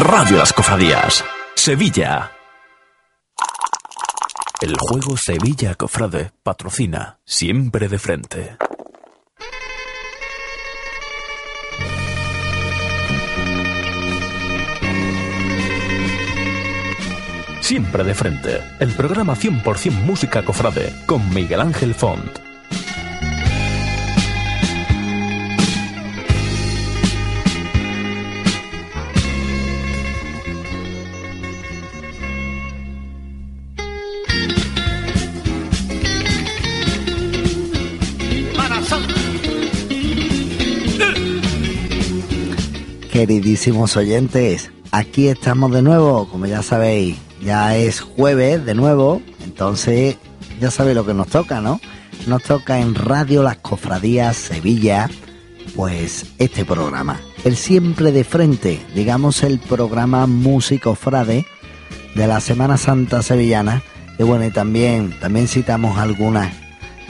Radio Las Cofradías, Sevilla. El juego Sevilla Cofrade patrocina siempre de frente. Siempre de frente, el programa 100% música cofrade con Miguel Ángel Font. Queridísimos oyentes, aquí estamos de nuevo, como ya sabéis, ya es jueves de nuevo, entonces ya sabéis lo que nos toca, ¿no? Nos toca en Radio Las Cofradías Sevilla, pues este programa, el siempre de frente, digamos el programa Músico Frade de la Semana Santa Sevillana, y bueno, y también, también citamos algunas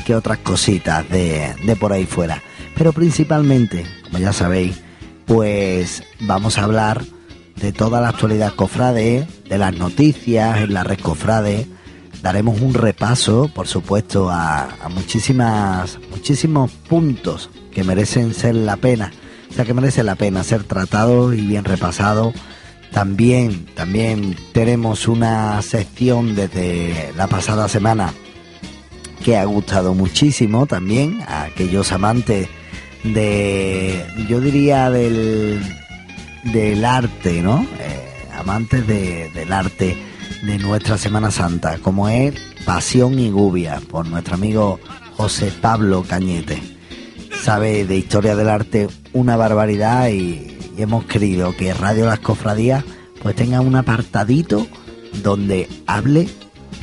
que otras cositas de, de por ahí fuera, pero principalmente, como ya sabéis, pues vamos a hablar de toda la actualidad cofrade, de las noticias en la red cofrade. Daremos un repaso, por supuesto, a, muchísimas, muchísimos puntos que merecen ser la pena, o sea, que merece la pena ser tratados y bien repasados. También, también tenemos una sección desde la pasada semana que ha gustado muchísimo también a aquellos amantes de, yo diría, del, del arte, ¿no? Eh, amantes del arte de nuestra Semana Santa, como es Pasión y Gubia, por nuestro amigo José Pablo Cañete. Sabe de historia del arte una barbaridad y, hemos querido que Radio Las Cofradías pues tenga un apartadito donde hable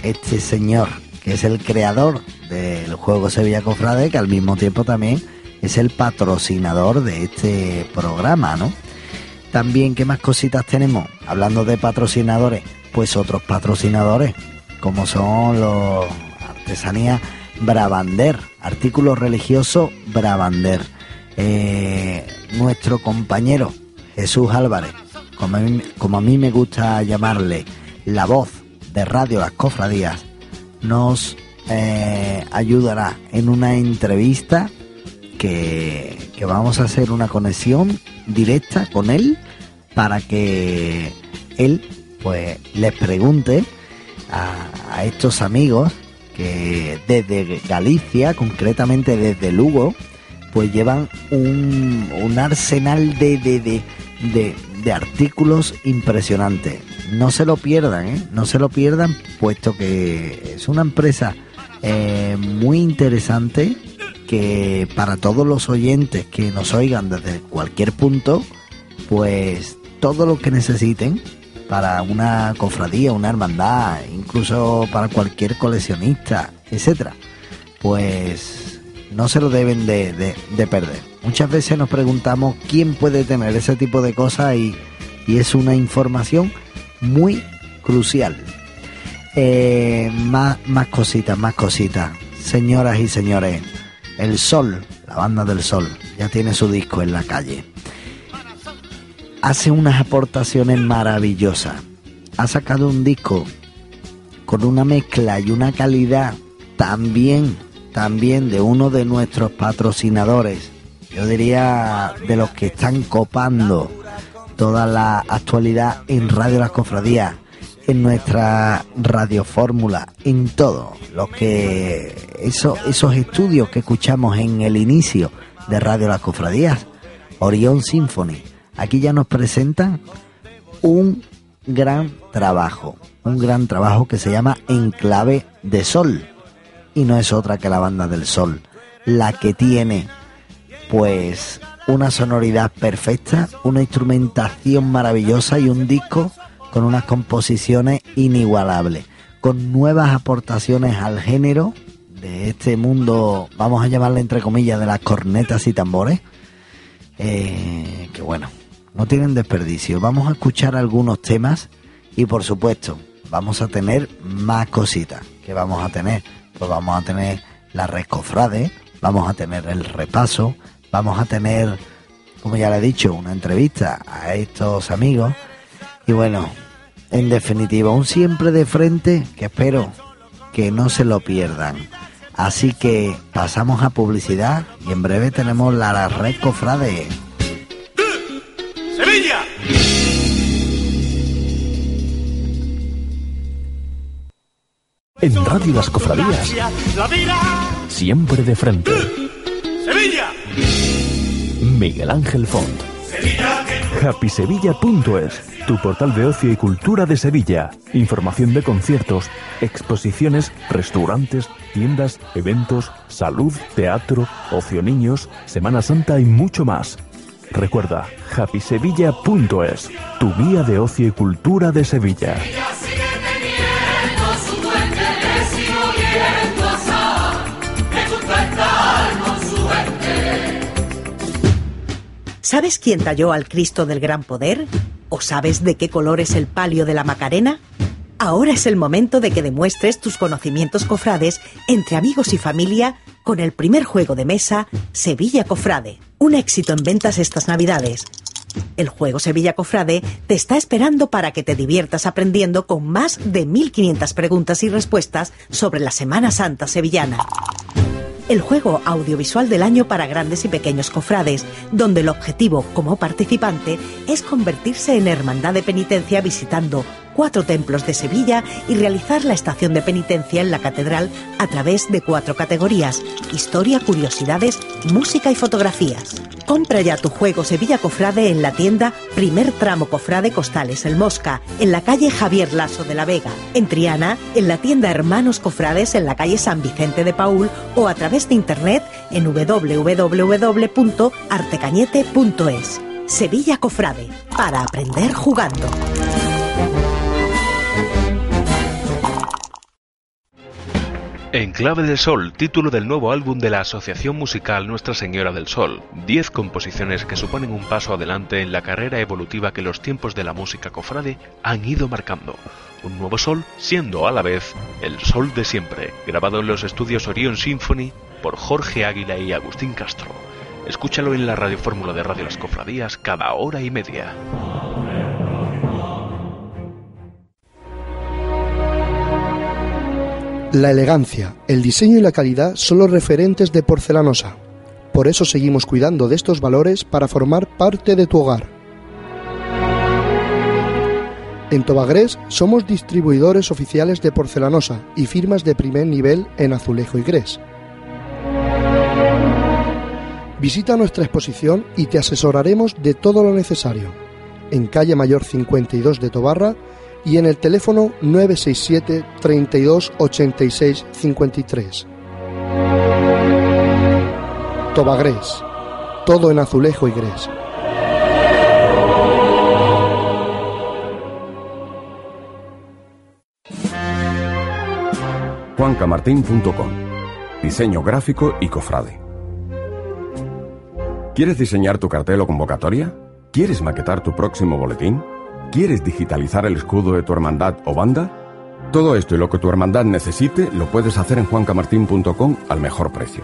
este señor, que es el creador del juego Sevilla Cofrade, que al mismo tiempo también es el patrocinador de este programa, ¿no? También, ¿qué más cositas tenemos? Hablando de patrocinadores, pues otros patrocinadores, como son los artesanías Bravander, artículos religiosos Bravander. Eh, nuestro compañero Jesús Álvarez, como a, mí, como a mí me gusta llamarle, la voz de Radio Las Cofradías, nos eh, ayudará en una entrevista que, vamos a hacer una conexión directa con él para que él pues les pregunte a, estos amigos que desde Galicia, concretamente desde Lugo, pues llevan un, un arsenal de, de, de, artículos impresionantes. No se lo pierdan, ¿eh? no se lo pierdan, puesto que es una empresa eh, muy interesante que para todos los oyentes que nos oigan desde cualquier punto, pues todo lo que necesiten para una cofradía, una hermandad, incluso para cualquier coleccionista, etcétera, pues no se lo deben de, perder. Muchas veces nos preguntamos quién puede tener ese tipo de cosas y, es una información muy crucial. Eh, más, más cositas, más cositas. Señoras y señores, el Sol, la banda del Sol, ya tiene su disco en la calle. Hace unas aportaciones maravillosas. Ha sacado un disco con una mezcla y una calidad también, también de uno de nuestros patrocinadores. Yo diría de los que están copando toda la actualidad en Radio Las Cofradías en nuestra radiofórmula, en todo lo que eso, esos estudios que escuchamos en el inicio de Radio Las Cofradías, Orión Symphony, aquí ya nos presentan un gran trabajo, un gran trabajo que se llama Enclave de Sol. Y no es otra que la banda del Sol, la que tiene pues una sonoridad perfecta, una instrumentación maravillosa y un disco con unas composiciones inigualables, con nuevas aportaciones al género de este mundo, vamos a llamarle entre comillas, de las cornetas y tambores, eh, que bueno, no tienen desperdicio. Vamos a escuchar algunos temas y por supuesto vamos a tener más cositas. que vamos a tener? Pues vamos a tener la rescofrade, vamos a tener el repaso, vamos a tener, como ya le he dicho, una entrevista a estos amigos Y bueno, en definitiva, un siempre de frente que espero que no se lo pierdan. Así que pasamos a publicidad y en breve tenemos la red cofrade. ¡Sevilla! En Radio Las Cofradías, siempre de frente. ¡Sevilla! Miguel Ángel Font. HappySevilla.es tu portal de ocio y cultura de Sevilla. Información de conciertos, exposiciones, restaurantes, tiendas, eventos, salud, teatro, ocio niños, Semana Santa y mucho más. Recuerda, happysevilla.es, tu guía de ocio y cultura de Sevilla. ¿Sabes quién talló al Cristo del Gran Poder? ¿O sabes de qué color es el palio de la Macarena? Ahora es el momento de que demuestres tus conocimientos cofrades entre amigos y familia con el primer juego de mesa Sevilla Cofrade. Un éxito en ventas estas Navidades. El juego Sevilla Cofrade te está esperando para que te diviertas aprendiendo con más de 1500 preguntas y respuestas sobre la Semana Santa sevillana el juego audiovisual del año para grandes y pequeños cofrades, donde el objetivo como participante es convertirse en hermandad de penitencia visitando cuatro templos de Sevilla y realizar la estación de penitencia en la catedral a través de cuatro categorías, historia, curiosidades, música y fotografías. Compra ya tu juego Sevilla Cofrade en la tienda Primer Tramo Cofrade Costales El Mosca, en la calle Javier Lasso de la Vega, en Triana, en la tienda Hermanos Cofrades en la calle San Vicente de Paul o a través de internet en www.artecañete.es. Sevilla Cofrade, para aprender jugando. En Clave del Sol, título del nuevo álbum de la Asociación Musical Nuestra Señora del Sol. Diez composiciones que suponen un paso adelante en la carrera evolutiva que los tiempos de la música cofrade han ido marcando. Un nuevo sol, siendo a la vez el sol de siempre, grabado en los estudios Orion Symphony por Jorge Águila y Agustín Castro. Escúchalo en la radiofórmula de Radio Las Cofradías cada hora y media. La elegancia, el diseño y la calidad son los referentes de Porcelanosa. Por eso seguimos cuidando de estos valores para formar parte de tu hogar. En Tobagrés somos distribuidores oficiales de porcelanosa y firmas de primer nivel en azulejo y grés. Visita nuestra exposición y te asesoraremos de todo lo necesario. En calle Mayor 52 de Tobarra y en el teléfono 967 32 86 53. Tobagrés, todo en azulejo y grés. juancamartín.com Diseño gráfico y cofrade. ¿Quieres diseñar tu cartel o convocatoria? ¿Quieres maquetar tu próximo boletín? ¿Quieres digitalizar el escudo de tu hermandad o banda? Todo esto y lo que tu hermandad necesite lo puedes hacer en juancamartín.com al mejor precio.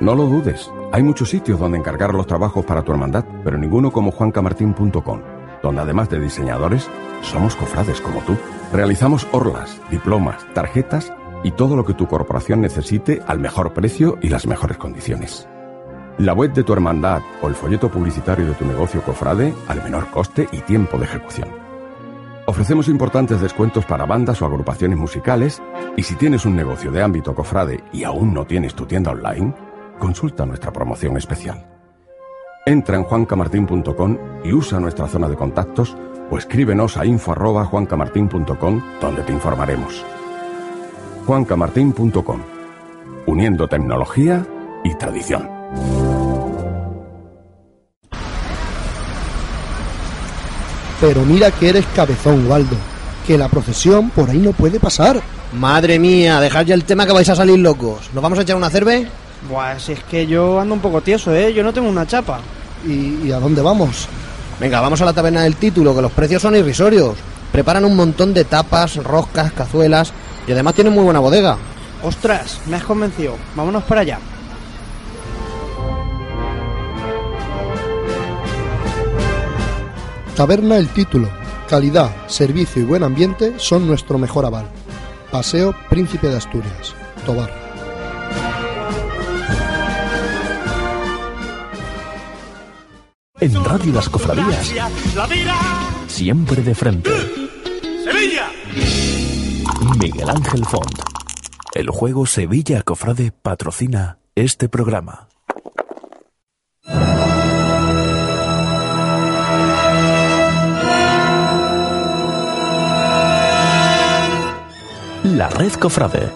No lo dudes, hay muchos sitios donde encargar los trabajos para tu hermandad, pero ninguno como juancamartín.com, donde además de diseñadores, somos cofrades como tú. Realizamos orlas, diplomas, tarjetas y todo lo que tu corporación necesite al mejor precio y las mejores condiciones. La web de tu hermandad o el folleto publicitario de tu negocio cofrade al menor coste y tiempo de ejecución. Ofrecemos importantes descuentos para bandas o agrupaciones musicales y si tienes un negocio de ámbito cofrade y aún no tienes tu tienda online, consulta nuestra promoción especial. Entra en juancamartin.com y usa nuestra zona de contactos o escríbenos a info@juancamartin.com donde te informaremos. juancamartin.com Uniendo tecnología y tradición. Pero mira que eres cabezón, Waldo. Que la procesión por ahí no puede pasar. Madre mía, dejad ya el tema que vais a salir locos. ¿Nos vamos a echar una cerve? Buah, si es que yo ando un poco tieso, ¿eh? Yo no tengo una chapa. ¿Y, y a dónde vamos? Venga, vamos a la taberna del título, que los precios son irrisorios. Preparan un montón de tapas, roscas, cazuelas y además tienen muy buena bodega. Ostras, me has convencido. Vámonos para allá. Taberna El Título, Calidad, servicio y buen ambiente son nuestro mejor aval. Paseo Príncipe de Asturias, Tobar. En Radio Las Cofradías, siempre de frente. ¡Sevilla! Miguel Ángel Font. El juego Sevilla Cofrade patrocina este programa. La Red Cofrade.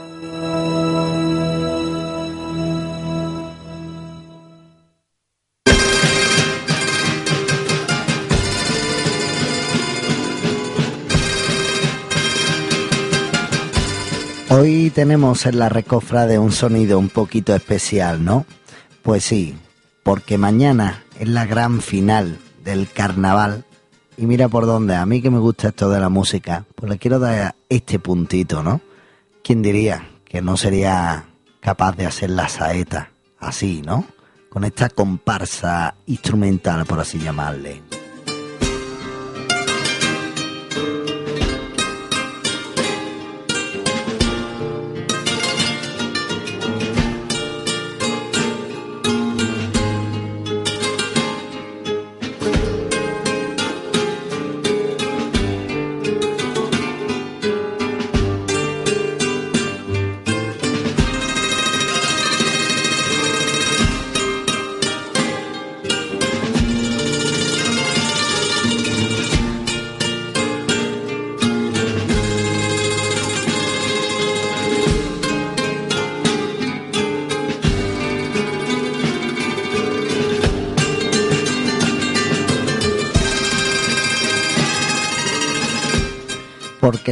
Hoy tenemos en la recofra de un sonido un poquito especial, ¿no? Pues sí, porque mañana es la gran final del carnaval. Y mira por dónde, a mí que me gusta esto de la música, pues le quiero dar este puntito, ¿no? ¿Quién diría que no sería capaz de hacer la saeta así, ¿no? Con esta comparsa instrumental, por así llamarle.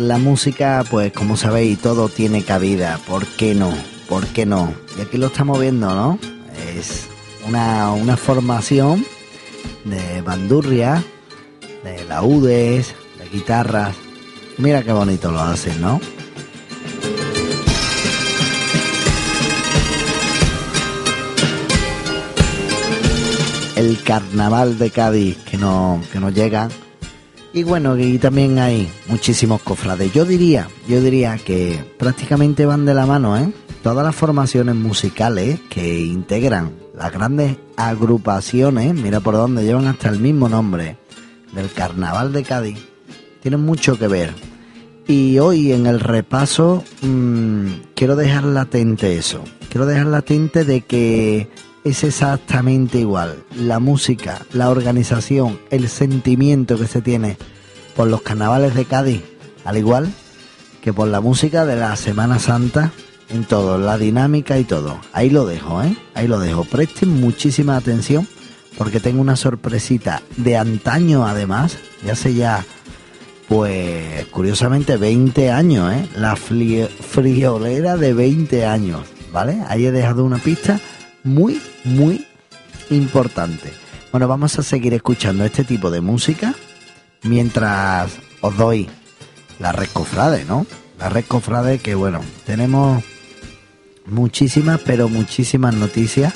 La música, pues como sabéis, todo tiene cabida. ¿Por qué no? ¿Por qué no? Y aquí lo estamos viendo, ¿no? Es una, una formación de bandurria, de laúdes, de guitarras. Mira qué bonito lo hacen, ¿no? El carnaval de Cádiz que, no, que nos llega y bueno, y también hay muchísimos cofrades. Yo diría, yo diría que prácticamente van de la mano, ¿eh? Todas las formaciones musicales que integran las grandes agrupaciones, mira por dónde llevan hasta el mismo nombre del Carnaval de Cádiz, tienen mucho que ver. Y hoy en el repaso mmm, quiero dejar latente eso. Quiero dejar latente de que es exactamente igual. La música, la organización, el sentimiento que se tiene por los carnavales de Cádiz, al igual que por la música de la Semana Santa, en todo, la dinámica y todo. Ahí lo dejo, ¿eh? Ahí lo dejo. Presten muchísima atención porque tengo una sorpresita de antaño además, ya sé ya, pues curiosamente 20 años, ¿eh? La friolera de 20 años, ¿vale? Ahí he dejado una pista muy, muy importante. Bueno, vamos a seguir escuchando este tipo de música mientras os doy la red cofrade, ¿no? La red cofrade que, bueno, tenemos muchísimas, pero muchísimas noticias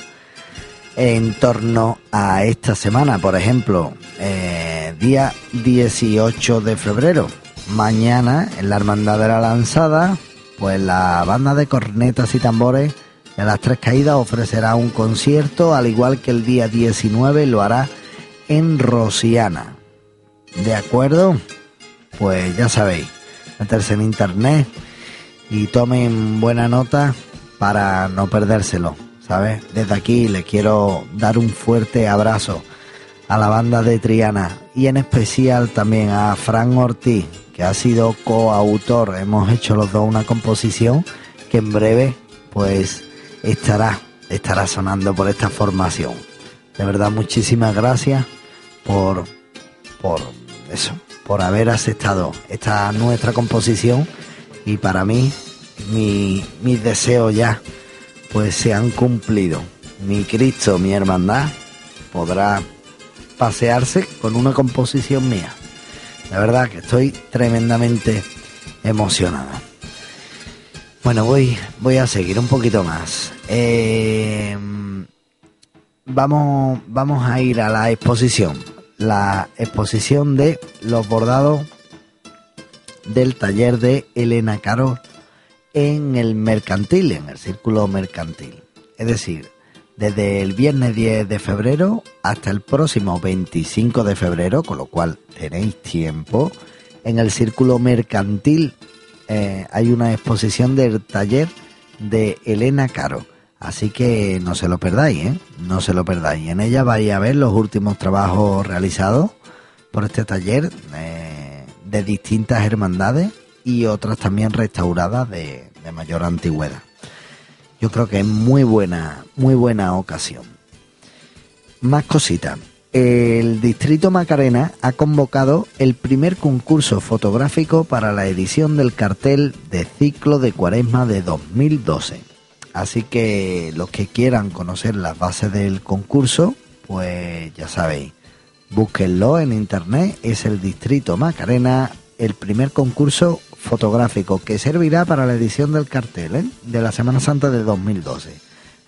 en torno a esta semana. Por ejemplo, eh, día 18 de febrero, mañana en la Hermandad de la Lanzada, pues la banda de cornetas y tambores de las Tres Caídas ofrecerá un concierto, al igual que el día 19 lo hará en Rosiana. ¿De acuerdo? Pues ya sabéis, meterse en internet y tomen buena nota para no perdérselo, ¿sabes? Desde aquí le quiero dar un fuerte abrazo a la banda de Triana y en especial también a Fran Ortiz, que ha sido coautor. Hemos hecho los dos una composición que en breve pues estará, estará sonando por esta formación. De verdad, muchísimas gracias por, por eso, por haber aceptado esta nuestra composición y para mí mi, mis deseos ya pues se han cumplido. Mi Cristo, mi hermandad, podrá pasearse con una composición mía. La verdad que estoy tremendamente emocionado. Bueno, voy, voy a seguir un poquito más. Eh, vamos, vamos a ir a la exposición. La exposición de los bordados del taller de Elena Caro en el mercantil, en el círculo mercantil. Es decir, desde el viernes 10 de febrero hasta el próximo 25 de febrero, con lo cual tenéis tiempo, en el círculo mercantil eh, hay una exposición del taller de Elena Caro. Así que no se lo perdáis, ¿eh? No se lo perdáis. En ella vais a ver los últimos trabajos realizados por este taller eh, de distintas hermandades y otras también restauradas de, de mayor antigüedad. Yo creo que es muy buena, muy buena ocasión. Más cositas. El Distrito Macarena ha convocado el primer concurso fotográfico para la edición del cartel de ciclo de cuaresma de 2012. Así que los que quieran conocer las bases del concurso, pues ya sabéis, búsquenlo en internet, es el Distrito Macarena, el primer concurso fotográfico que servirá para la edición del cartel ¿eh? de la Semana Santa de 2012.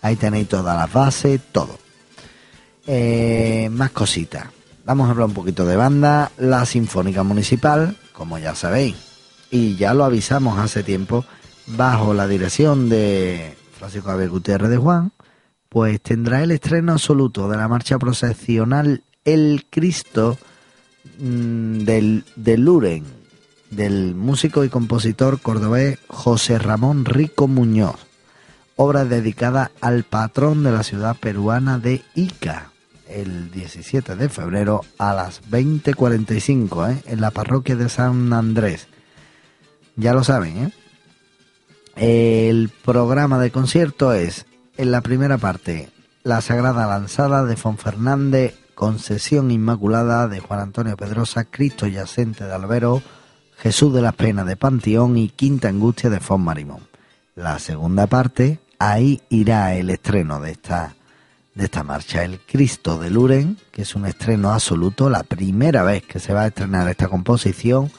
Ahí tenéis todas las bases, todo. Eh, más cositas. Vamos a hablar un poquito de banda. La Sinfónica Municipal, como ya sabéis, y ya lo avisamos hace tiempo, bajo la dirección de Francisco Javier Gutiérrez de Juan, pues tendrá el estreno absoluto de la marcha procesional El Cristo mm, del, de Luren, del músico y compositor cordobés José Ramón Rico Muñoz, obra dedicada al patrón de la ciudad peruana de Ica, el 17 de febrero a las 20.45 ¿eh? en la parroquia de San Andrés. Ya lo saben, ¿eh? El programa de concierto es, en la primera parte, la Sagrada Lanzada de Fonfernández, Concesión Inmaculada de Juan Antonio Pedrosa, Cristo Yacente de Albero, Jesús de las Penas de Panteón y Quinta Angustia de Fon Marimón. La segunda parte, ahí irá el estreno de esta, de esta marcha, El Cristo de Luren, que es un estreno absoluto, la primera vez que se va a estrenar esta composición,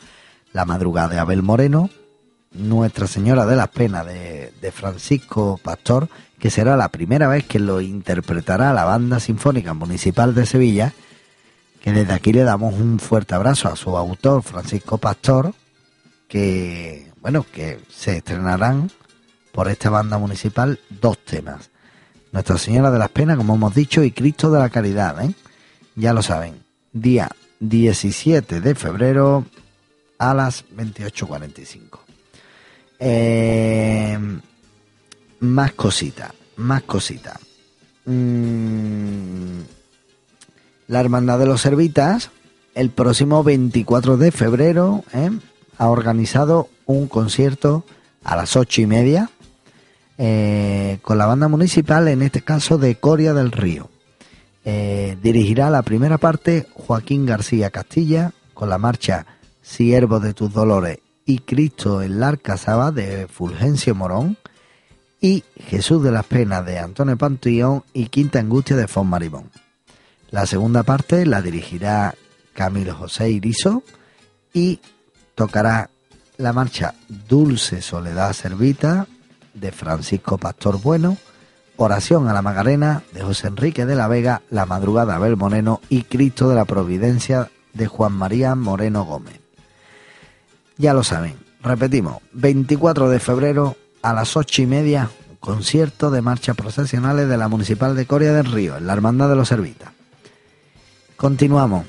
La Madrugada de Abel Moreno, Nuestra Señora de las Penas de, de Francisco Pastor, que será la primera vez que lo interpretará la Banda Sinfónica Municipal de Sevilla, que desde aquí le damos un fuerte abrazo a su autor, Francisco Pastor, que, bueno, que se estrenarán por esta banda municipal dos temas. Nuestra Señora de las Penas, como hemos dicho, y Cristo de la Caridad, ¿eh? Ya lo saben, día 17 de febrero a las 28.45. Eh, más cositas, más cositas. Mm, la Hermandad de los Servitas, el próximo 24 de febrero, ¿eh? ha organizado un concierto a las ocho y media eh, con la banda municipal, en este caso de Coria del Río. Eh, dirigirá la primera parte Joaquín García Castilla con la marcha Siervo de tus Dolores y Cristo en la Arcazaba de Fulgencio Morón y Jesús de las Penas de Antonio Pantillón y Quinta Angustia de Fon Marimón. La segunda parte la dirigirá Camilo José Iriso y tocará la marcha Dulce Soledad Servita de Francisco Pastor Bueno, Oración a la Magarena de José Enrique de la Vega, La Madrugada Abel Moreno y Cristo de la Providencia de Juan María Moreno Gómez. Ya lo saben, repetimos, 24 de febrero a las ocho y media, concierto de marchas procesionales de la Municipal de Coria del Río, en la Hermandad de los Servitas. Continuamos.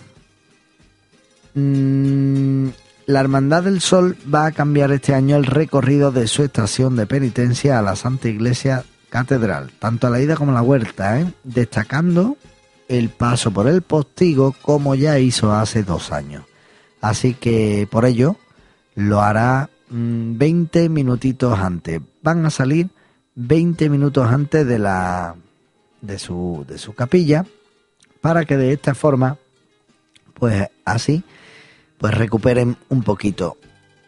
Mm, la Hermandad del Sol va a cambiar este año el recorrido de su estación de penitencia a la Santa Iglesia Catedral, tanto a la ida como a la vuelta, ¿eh? destacando el paso por el postigo como ya hizo hace dos años. Así que por ello lo hará 20 mm, minutitos antes. Van a salir 20 minutos antes de la de su, de su capilla para que de esta forma, pues así, pues recuperen un poquito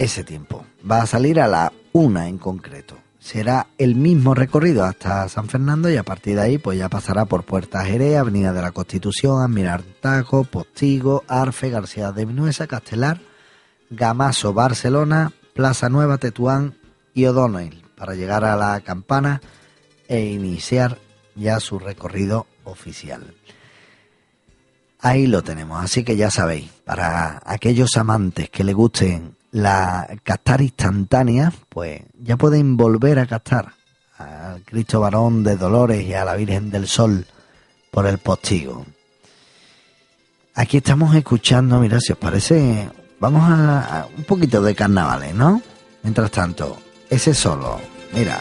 ese tiempo. Va a salir a la una en concreto. Será el mismo recorrido hasta San Fernando y a partir de ahí pues ya pasará por Puerta Jerez, Avenida de la Constitución, Admiral Tajo, Postigo, Arfe, García de Vinuesa, Castelar, Gamaso, Barcelona, Plaza Nueva, Tetuán y O'Donnell para llegar a la campana e iniciar ya su recorrido oficial. Ahí lo tenemos, así que ya sabéis, para aquellos amantes que le gusten la captar instantánea, pues ya pueden volver a captar al Cristo Varón de Dolores y a la Virgen del Sol por el postigo. Aquí estamos escuchando, mira, si os parece, vamos a, a un poquito de carnavales, ¿no? Mientras tanto, ese solo, mira.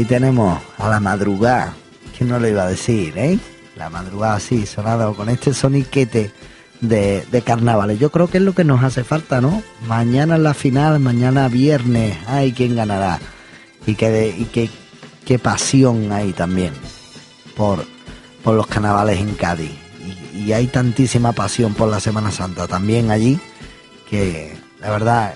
Ahí tenemos a la madrugada. ¿Quién no lo iba a decir, eh? La madrugada así, sonado con este soniquete de, de carnavales. Yo creo que es lo que nos hace falta, ¿no? Mañana es la final, mañana viernes. Ay, ¿quién ganará? Y qué y qué, qué pasión hay también por, por los carnavales en Cádiz. Y, y hay tantísima pasión por la Semana Santa también allí que, la verdad,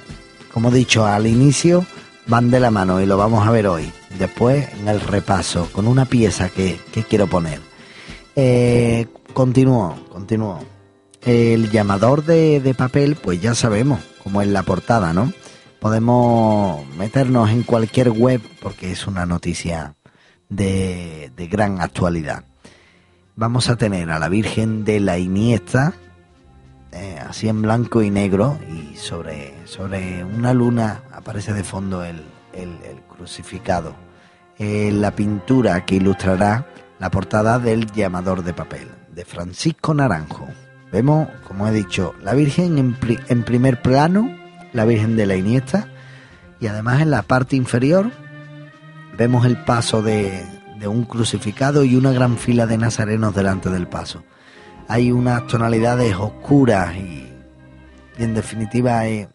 como he dicho al inicio, van de la mano y lo vamos a ver hoy. Después en el repaso, con una pieza que, que quiero poner. Eh, continúo. El llamador de, de papel, pues ya sabemos, como en la portada, ¿no? Podemos meternos en cualquier web porque es una noticia de, de gran actualidad. Vamos a tener a la Virgen de la Iniesta, eh, así en blanco y negro, y sobre, sobre una luna aparece de fondo el, el, crucificado. Eh, la pintura que ilustrará la portada del llamador de papel, de Francisco Naranjo. Vemos, como he dicho, la Virgen en, pri- en primer plano, la Virgen de la Iniesta, y además en la parte inferior vemos el paso de, un crucificado y una gran fila de nazarenos delante del paso. Hay unas tonalidades oscuras y, y en definitiva es,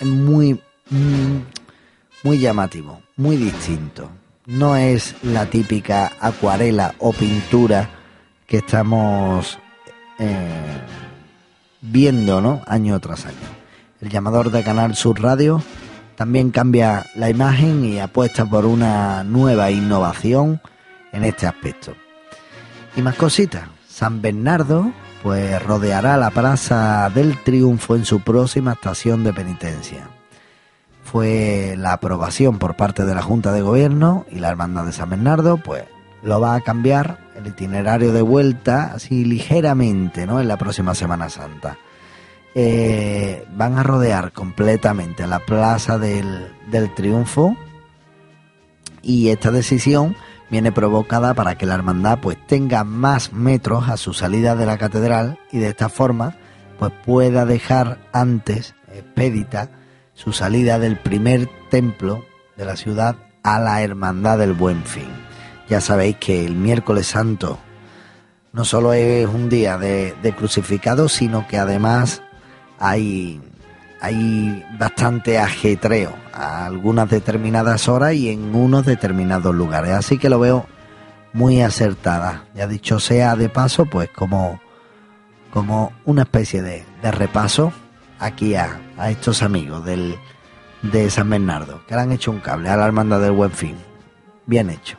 es muy, mm, muy llamativo, muy distinto. No es la típica acuarela o pintura que estamos eh, viendo, ¿no? Año tras año. El llamador de Canal Sur Radio también cambia la imagen y apuesta por una nueva innovación en este aspecto. Y más cositas. San Bernardo pues rodeará la Plaza del Triunfo en su próxima estación de penitencia. Fue la aprobación por parte de la Junta de Gobierno y la Hermandad de San Bernardo, pues lo va a cambiar el itinerario de vuelta así ligeramente, ¿no? En la próxima Semana Santa. Eh, van a rodear completamente la Plaza del, del Triunfo y esta decisión viene provocada para que la hermandad pues tenga más metros a su salida de la catedral y de esta forma pues pueda dejar antes expedita su salida del primer templo de la ciudad a la hermandad del Buen Fin. Ya sabéis que el miércoles santo no solo es un día de, de crucificado, sino que además hay, hay bastante ajetreo a algunas determinadas horas y en unos determinados lugares. Así que lo veo muy acertada. Ya dicho sea de paso, pues como, como una especie de, de repaso aquí a, a estos amigos del, de San Bernardo, que le han hecho un cable a la hermandad del Buen Fin. Bien hecho.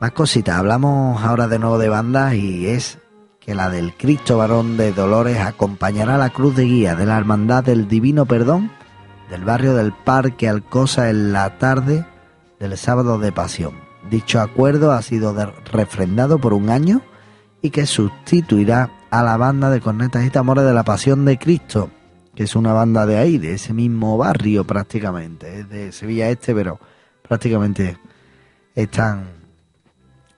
Más cositas, hablamos ahora de nuevo de bandas y es que la del Cristo Varón de Dolores acompañará la cruz de guía de la Hermandad del Divino Perdón del barrio del Parque Alcosa en la tarde del sábado de Pasión. Dicho acuerdo ha sido refrendado por un año y que sustituirá a la banda de cornetas y tambores de la Pasión de Cristo, que es una banda de ahí, de ese mismo barrio prácticamente, es de Sevilla Este, pero prácticamente están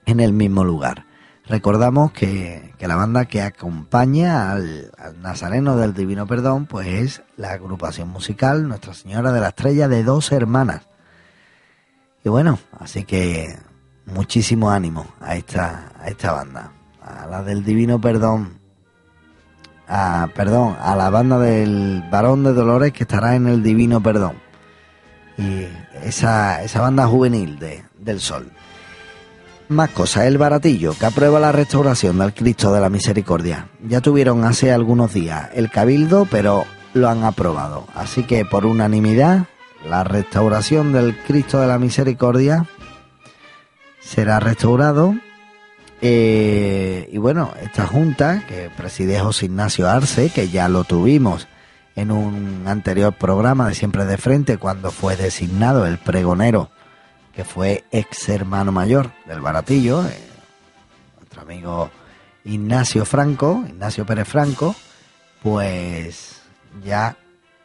en el mismo lugar. Recordamos que, que la banda que acompaña al, al Nazareno del Divino Perdón, pues es la agrupación musical Nuestra Señora de la Estrella de dos hermanas. Y bueno, así que muchísimo ánimo a esta, a esta banda, a la del Divino Perdón, a, perdón, a la banda del Varón de Dolores que estará en el Divino Perdón. Y esa, esa banda juvenil de, del Sol. Más cosas, el baratillo que aprueba la restauración del Cristo de la Misericordia. Ya tuvieron hace algunos días el cabildo, pero lo han aprobado. Así que por unanimidad, la restauración del Cristo de la Misericordia será restaurado. Eh, y bueno, esta junta que preside José Ignacio Arce, que ya lo tuvimos en un anterior programa de Siempre de Frente, cuando fue designado el pregonero, que fue ex hermano mayor del Baratillo, eh, nuestro amigo Ignacio Franco, Ignacio Pérez Franco, pues ya,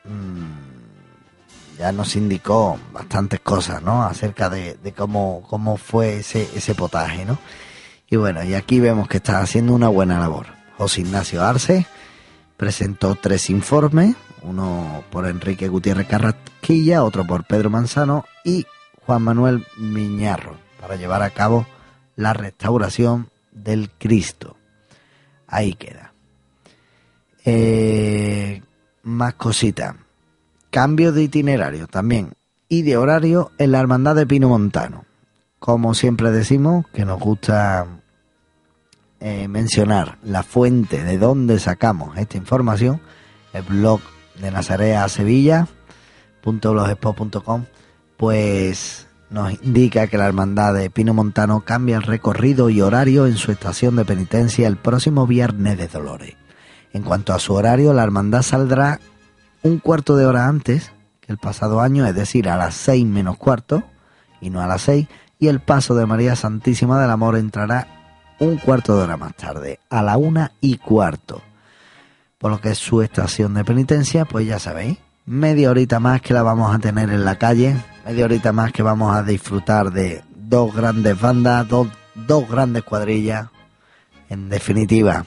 mm, ya nos indicó bastantes cosas, ¿no? Acerca de, de cómo, cómo fue ese, ese potaje, ¿no? Y bueno, y aquí vemos que está haciendo una buena labor. José Ignacio Arce presentó tres informes, uno por Enrique Gutiérrez Carrasquilla, otro por Pedro Manzano y Juan Manuel Miñarro, para llevar a cabo la restauración del Cristo. Ahí queda. Eh, más cositas. Cambio de itinerario también. Y de horario en la Hermandad de Pino Montano. Como siempre decimos, que nos gusta eh, mencionar la fuente de donde sacamos esta información, el blog de Nazarea Sevilla, pues nos indica que la hermandad de Pino Montano cambia el recorrido y horario en su estación de penitencia el próximo viernes de Dolores. En cuanto a su horario, la hermandad saldrá un cuarto de hora antes que el pasado año, es decir, a las seis menos cuarto y no a las seis, y el paso de María Santísima del Amor entrará un cuarto de hora más tarde, a la una y cuarto. Por lo que es su estación de penitencia, pues ya sabéis, media horita más que la vamos a tener en la calle, media horita más que vamos a disfrutar de dos grandes bandas, dos, dos grandes cuadrillas, en definitiva,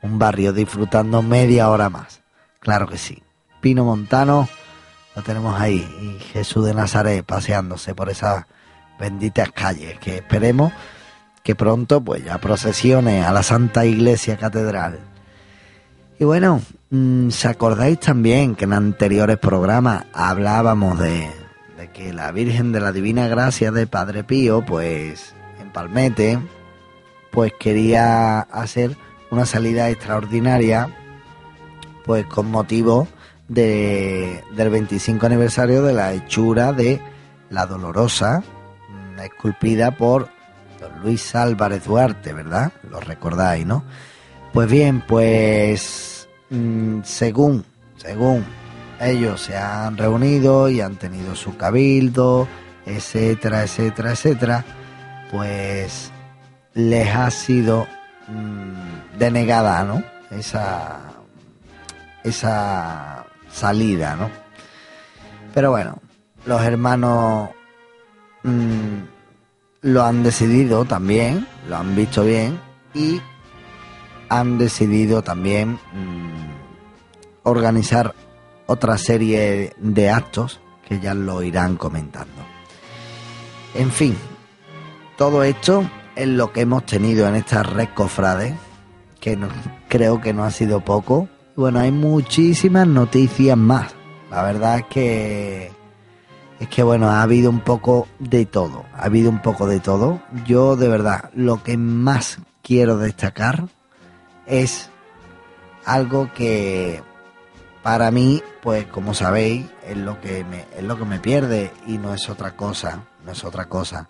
un barrio disfrutando media hora más. Claro que sí. Pino Montano, lo tenemos ahí, y Jesús de Nazaret paseándose por esas benditas calles, que esperemos que pronto pues ya procesione a la Santa Iglesia Catedral. Y bueno, mm, ¿se acordáis también que en anteriores programas hablábamos de, de que la Virgen de la Divina Gracia de Padre Pío, pues en Palmete, pues quería hacer una salida extraordinaria, pues con motivo de, del 25 aniversario de la hechura de La Dolorosa, mm, esculpida por Luis Álvarez Duarte, ¿verdad? Lo recordáis, ¿no? Pues bien, pues mm, según, según ellos se han reunido y han tenido su cabildo, etcétera, etcétera, etcétera, pues les ha sido mm, denegada, ¿no? Esa, esa salida, ¿no? Pero bueno, los hermanos mm, lo han decidido también, lo han visto bien y han decidido también mm, organizar otra serie de actos que ya lo irán comentando. En fin, todo esto es lo que hemos tenido en estas red cofrades, que creo que no ha sido poco. Bueno, hay muchísimas noticias más. La verdad es que es que bueno, ha habido un poco de todo, ha habido un poco de todo. Yo de verdad lo que más quiero destacar es algo que para mí, pues como sabéis, es lo que me, es lo que me pierde y no es otra cosa, no es otra cosa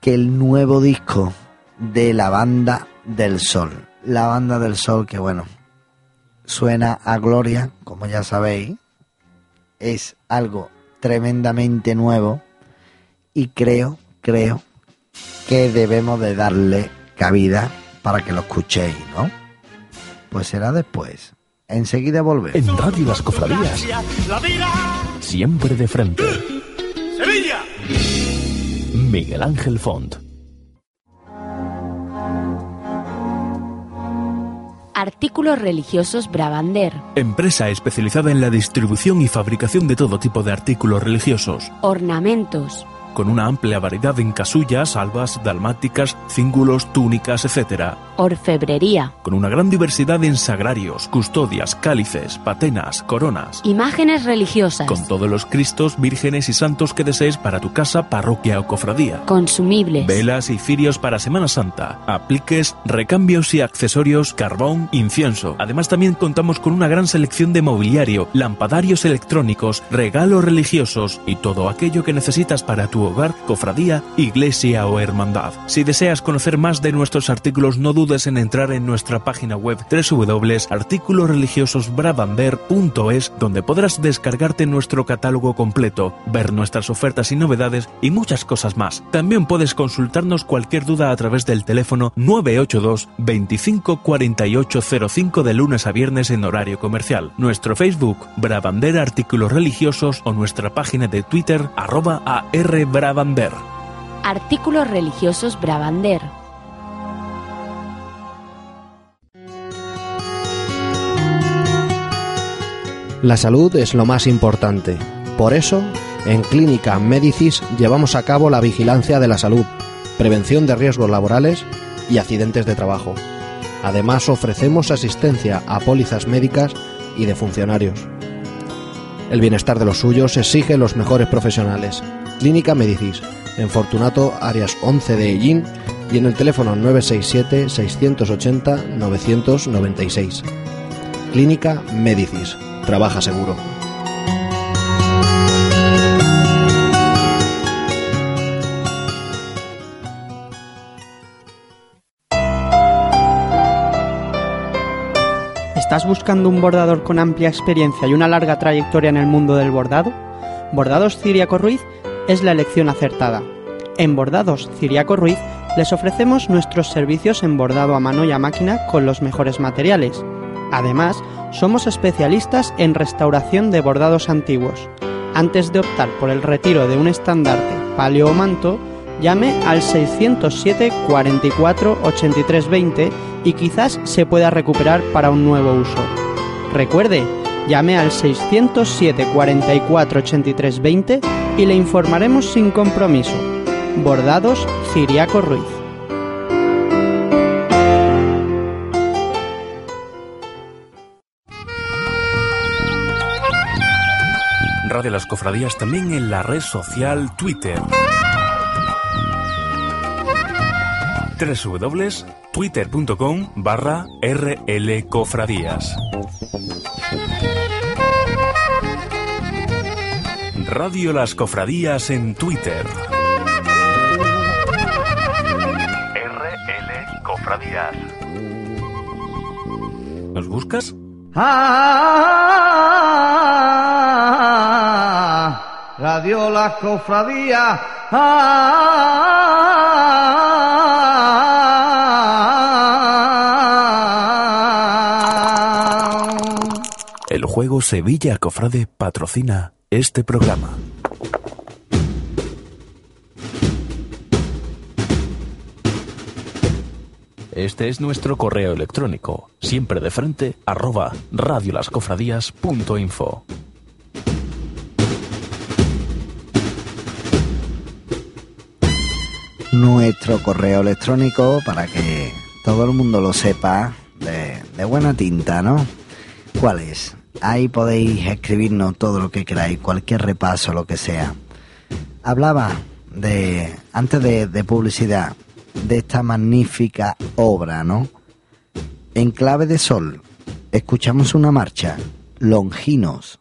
que el nuevo disco de la banda del sol. La banda del sol que bueno, suena a gloria, como ya sabéis, es algo tremendamente nuevo y creo, creo que debemos de darle cabida para que lo escuchéis, ¿no? Pues será después. Enseguida volvemos. En Radio Las Cofradías. Siempre de frente. Sevilla. Miguel Ángel Font. Artículos religiosos Bravander. Empresa especializada en la distribución y fabricación de todo tipo de artículos religiosos. Ornamentos. Con una amplia variedad en casullas, albas, dalmáticas, cíngulos, túnicas, etc. Orfebrería. Con una gran diversidad en sagrarios, custodias, cálices, patenas, coronas. Imágenes religiosas. Con todos los cristos, vírgenes y santos que desees para tu casa, parroquia o cofradía. Consumibles. Velas y cirios para Semana Santa. Apliques, recambios y accesorios, carbón, incienso. Además también contamos con una gran selección de mobiliario, lampadarios electrónicos, regalos religiosos y todo aquello que necesitas para tu hogar, cofradía, iglesia o hermandad. Si deseas conocer más de nuestros artículos, no dudes en entrar en nuestra página web www.articulosreligiososbravander.es donde podrás descargarte nuestro catálogo completo, ver nuestras ofertas y novedades y muchas cosas más. También puedes consultarnos cualquier duda a través del teléfono 982 25 4805 de lunes a viernes en horario comercial. Nuestro Facebook, Bravander Artículos Religiosos o nuestra página de Twitter, arroba ARBravander. Artículos religiosos Bravander. La salud es lo más importante. Por eso, en Clínica Medicis llevamos a cabo la vigilancia de la salud, prevención de riesgos laborales y accidentes de trabajo. Además, ofrecemos asistencia a pólizas médicas y de funcionarios. El bienestar de los suyos exige los mejores profesionales. Clínica Medicis, en Fortunato, áreas 11 de Ellín y en el teléfono 967-680-996. Clínica Medicis. Trabaja seguro. ¿Estás buscando un bordador con amplia experiencia y una larga trayectoria en el mundo del bordado? Bordados Ciriaco Ruiz es la elección acertada. En Bordados Ciriaco Ruiz les ofrecemos nuestros servicios en bordado a mano y a máquina con los mejores materiales. Además, somos especialistas en restauración de bordados antiguos. Antes de optar por el retiro de un estandarte, palio o manto, llame al 607 44 83 20 y quizás se pueda recuperar para un nuevo uso. Recuerde, llame al 607 44 83 20 y le informaremos sin compromiso. Bordados Ciriaco Ruiz. Radio Las Cofradías también en la red social Twitter. www.twitter.com barra rlcofradías. Radio Las Cofradías en Twitter. RL Cofradías. ¿Nos buscas? Ah, Radio La Cofradía. Ah. El juego Sevilla Cofrade patrocina este programa. Este es nuestro correo electrónico, siempre de frente, arroba radiolascofradías.info. Nuestro correo electrónico para que todo el mundo lo sepa de, de buena tinta, ¿no? ¿Cuál es? Ahí podéis escribirnos todo lo que queráis, cualquier repaso, lo que sea. Hablaba de, antes de, de publicidad, de esta magnífica obra, ¿no? En clave de sol, escuchamos una marcha, Longinos.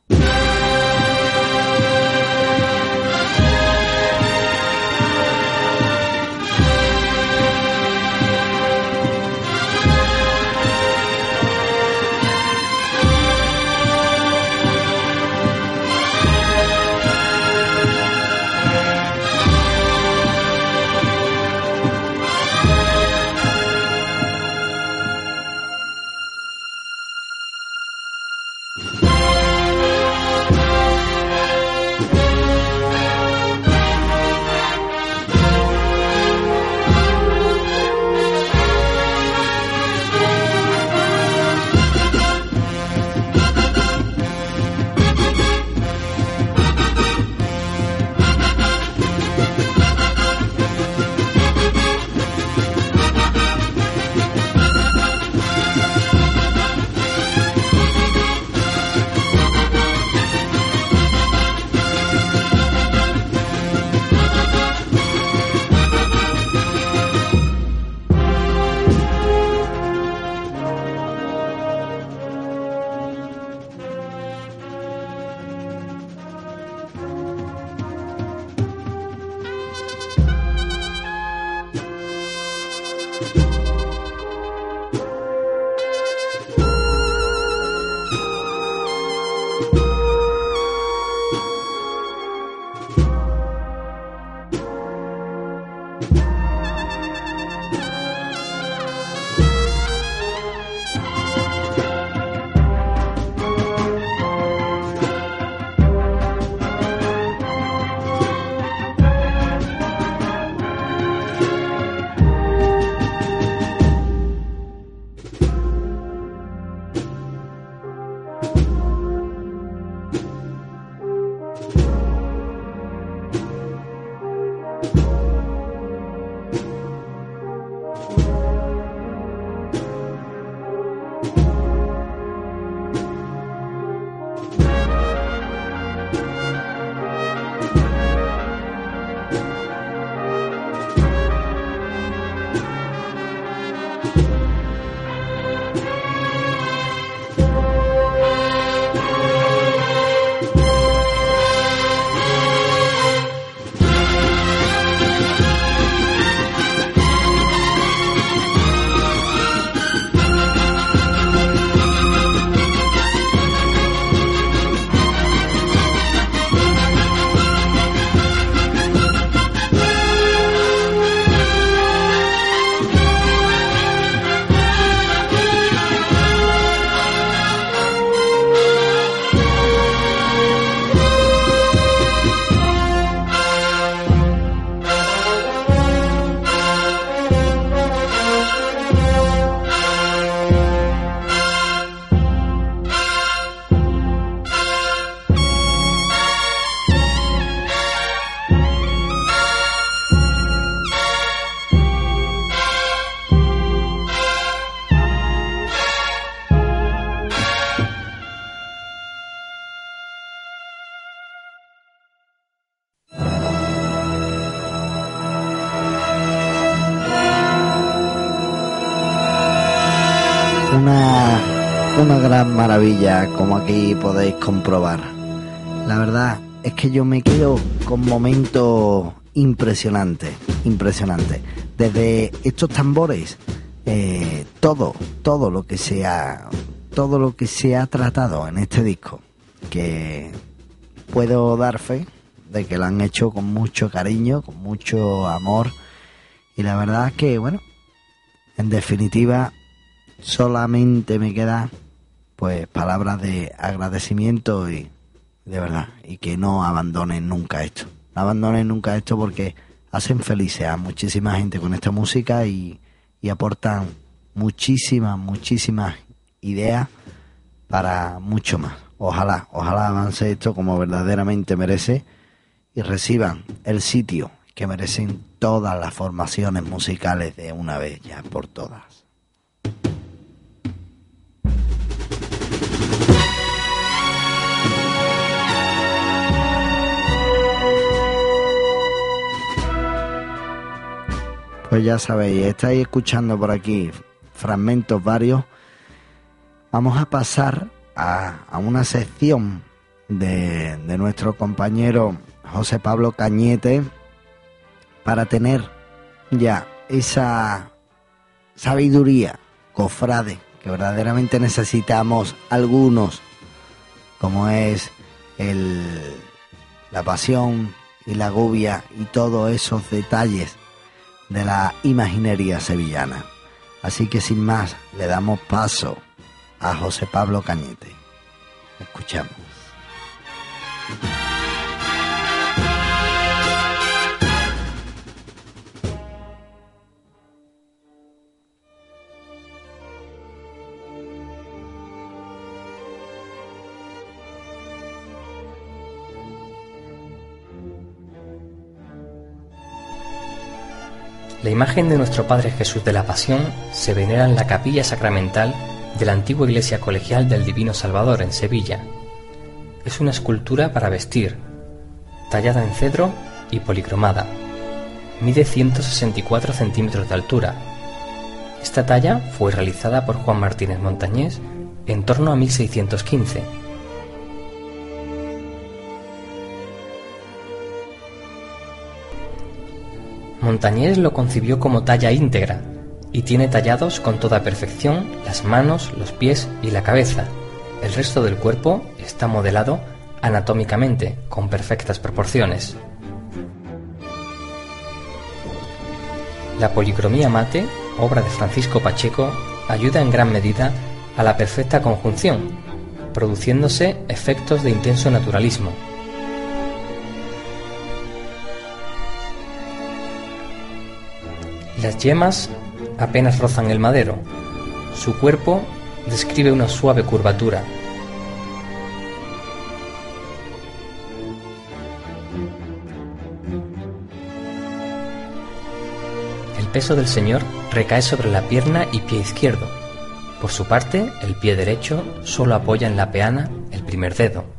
Una gran maravilla, como aquí podéis comprobar. La verdad es que yo me quedo con momentos impresionantes, impresionantes. Desde estos tambores, eh, todo, todo lo que se ha, todo lo que se ha tratado en este disco, que puedo dar fe de que lo han hecho con mucho cariño, con mucho amor. Y la verdad es que, bueno, en definitiva, solamente me queda pues palabras de agradecimiento y de verdad, y que no abandonen nunca esto. No abandonen nunca esto porque hacen felices a muchísima gente con esta música y, y aportan muchísimas, muchísimas ideas para mucho más. Ojalá, ojalá avance esto como verdaderamente merece y reciban el sitio que merecen todas las formaciones musicales de una vez ya por todas. Pues ya sabéis, estáis escuchando por aquí fragmentos varios. Vamos a pasar a, a una sección de, de nuestro compañero José Pablo Cañete para tener ya esa sabiduría cofrade que verdaderamente necesitamos algunos, como es el, la pasión y la gubia y todos esos detalles de la imaginería sevillana. Así que sin más, le damos paso a José Pablo Cañete. Escuchamos. La imagen de nuestro Padre Jesús de la Pasión se venera en la capilla sacramental de la antigua iglesia colegial del Divino Salvador en Sevilla. Es una escultura para vestir, tallada en cedro y policromada. Mide 164 centímetros de altura. Esta talla fue realizada por Juan Martínez Montañés en torno a 1615. Montañés lo concibió como talla íntegra y tiene tallados con toda perfección las manos, los pies y la cabeza. El resto del cuerpo está modelado anatómicamente con perfectas proporciones. La policromía mate, obra de Francisco Pacheco, ayuda en gran medida a la perfecta conjunción, produciéndose efectos de intenso naturalismo. Las yemas apenas rozan el madero. Su cuerpo describe una suave curvatura. El peso del Señor recae sobre la pierna y pie izquierdo. Por su parte, el pie derecho solo apoya en la peana el primer dedo.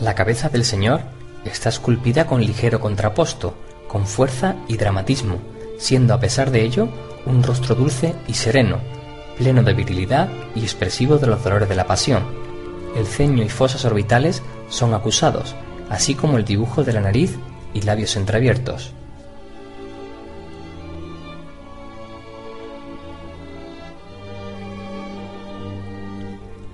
La cabeza del Señor está esculpida con ligero contraposto, con fuerza y dramatismo, siendo a pesar de ello un rostro dulce y sereno, pleno de virilidad y expresivo de los dolores de la pasión. El ceño y fosas orbitales son acusados, así como el dibujo de la nariz y labios entreabiertos.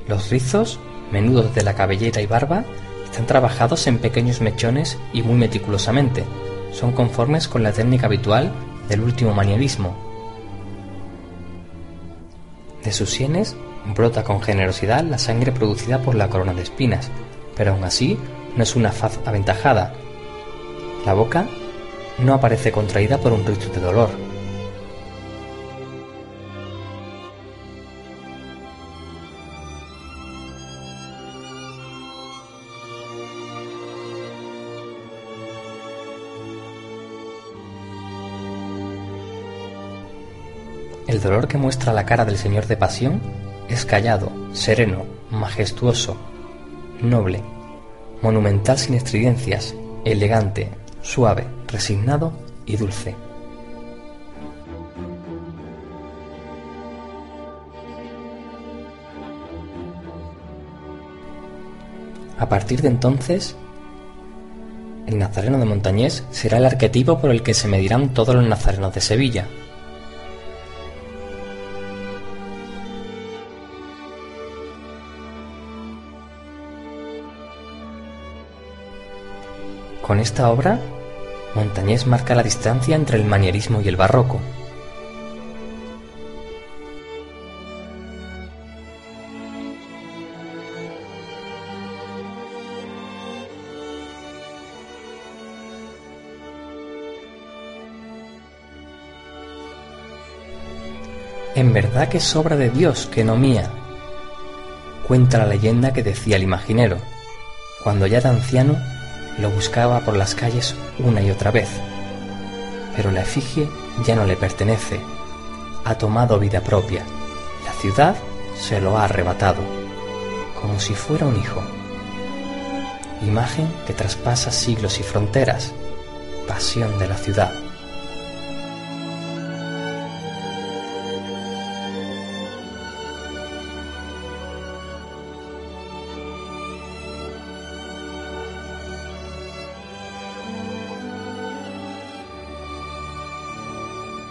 Los rizos, menudos de la cabellera y barba, están trabajados en pequeños mechones y muy meticulosamente. Son conformes con la técnica habitual del último manierismo. De sus sienes brota con generosidad la sangre producida por la corona de espinas, pero aún así no es una faz aventajada. La boca no aparece contraída por un rito de dolor. El dolor que muestra la cara del Señor de Pasión es callado, sereno, majestuoso, noble, monumental sin estridencias, elegante, suave, resignado y dulce. A partir de entonces, el nazareno de Montañés será el arquetipo por el que se medirán todos los nazarenos de Sevilla. Con esta obra, Montañés marca la distancia entre el manierismo y el barroco. En verdad que es obra de Dios, que no mía. Cuenta la leyenda que decía el imaginero, cuando ya de anciano lo buscaba por las calles una y otra vez. Pero la efigie ya no le pertenece, ha tomado vida propia. La ciudad se lo ha arrebatado, como si fuera un hijo. Imagen que traspasa siglos y fronteras, pasión de la ciudad.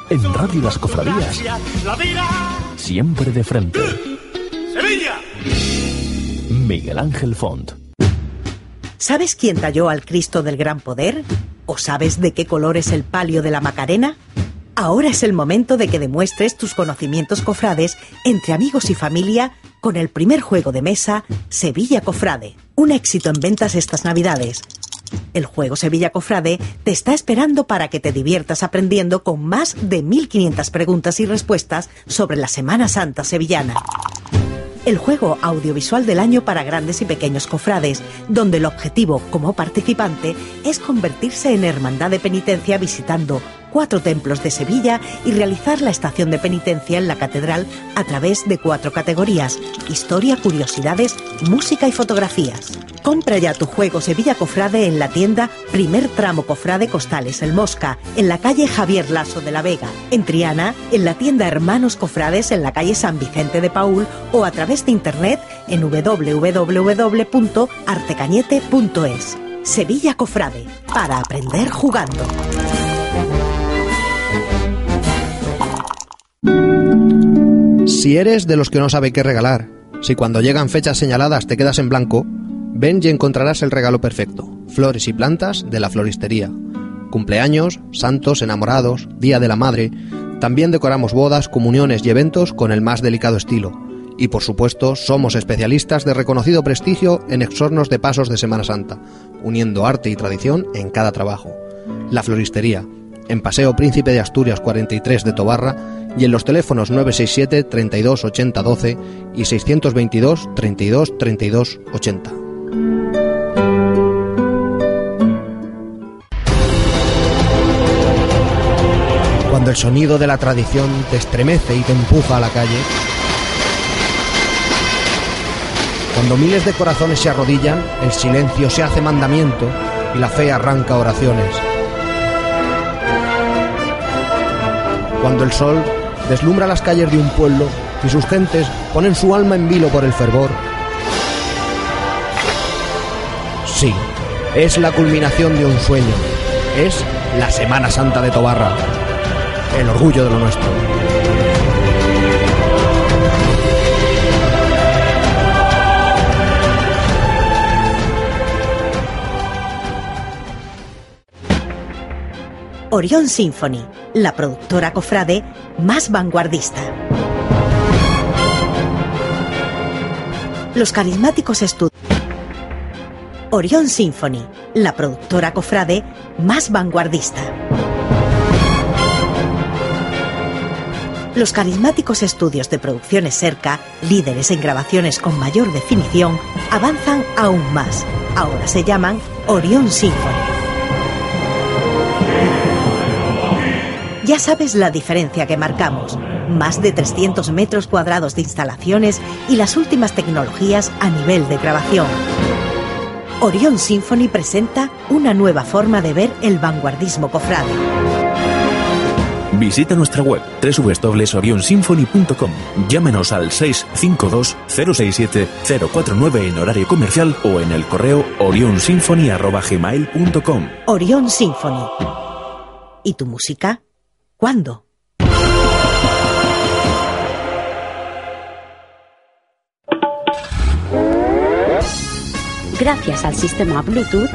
En Radio Las Cofradías, siempre de frente. ¡Sevilla! Miguel Ángel Font. ¿Sabes quién talló al Cristo del Gran Poder? ¿O sabes de qué color es el palio de la Macarena? Ahora es el momento de que demuestres tus conocimientos cofrades entre amigos y familia con el primer juego de mesa Sevilla Cofrade. Un éxito en ventas estas navidades. El juego Sevilla Cofrade te está esperando para que te diviertas aprendiendo con más de 1500 preguntas y respuestas sobre la Semana Santa sevillana. El juego audiovisual del año para grandes y pequeños cofrades, donde el objetivo como participante es convertirse en hermandad de penitencia visitando cuatro templos de Sevilla y realizar la estación de penitencia en la catedral a través de cuatro categorías, historia, curiosidades, música y fotografías. Compra ya tu juego Sevilla Cofrade en la tienda Primer Tramo Cofrade Costales El Mosca, en la calle Javier Lasso de la Vega, en Triana, en la tienda Hermanos Cofrades en la calle San Vicente de Paul o a través de internet en www.artecañete.es. Sevilla Cofrade, para aprender jugando. Si eres de los que no sabe qué regalar, si cuando llegan fechas señaladas te quedas en blanco, ven y encontrarás el regalo perfecto. Flores y plantas de la floristería. Cumpleaños, santos, enamorados, Día de la Madre. También decoramos bodas, comuniones y eventos con el más delicado estilo. Y por supuesto, somos especialistas de reconocido prestigio en exornos de pasos de Semana Santa, uniendo arte y tradición en cada trabajo. La Floristería, en Paseo Príncipe de Asturias 43 de Tobarra y en los teléfonos 967 32 80 12 y 622 32 32 80. Cuando el sonido de la tradición te estremece y te empuja a la calle, cuando miles de corazones se arrodillan, el silencio se hace mandamiento y la fe arranca oraciones. Cuando el sol deslumbra las calles de un pueblo y sus gentes ponen su alma en vilo por el fervor. Sí, es la culminación de un sueño. Es la Semana Santa de Tobarra. El orgullo de lo nuestro. Orión Symphony, la productora cofrade más vanguardista. Los carismáticos estudios. Orión Symphony, la productora cofrade más vanguardista. Los carismáticos estudios de producciones cerca, líderes en grabaciones con mayor definición, avanzan aún más. Ahora se llaman Orión Symphony. Ya sabes la diferencia que marcamos. Más de 300 metros cuadrados de instalaciones y las últimas tecnologías a nivel de grabación. Orion Symphony presenta una nueva forma de ver el vanguardismo cofrade. Visita nuestra web www.orionsymphony.com. Llámenos al 652-067-049 en horario comercial o en el correo orionsymphony.gmail.com. Orion Symphony. ¿Y tu música? ¿Cuándo? Gracias al sistema Bluetooth,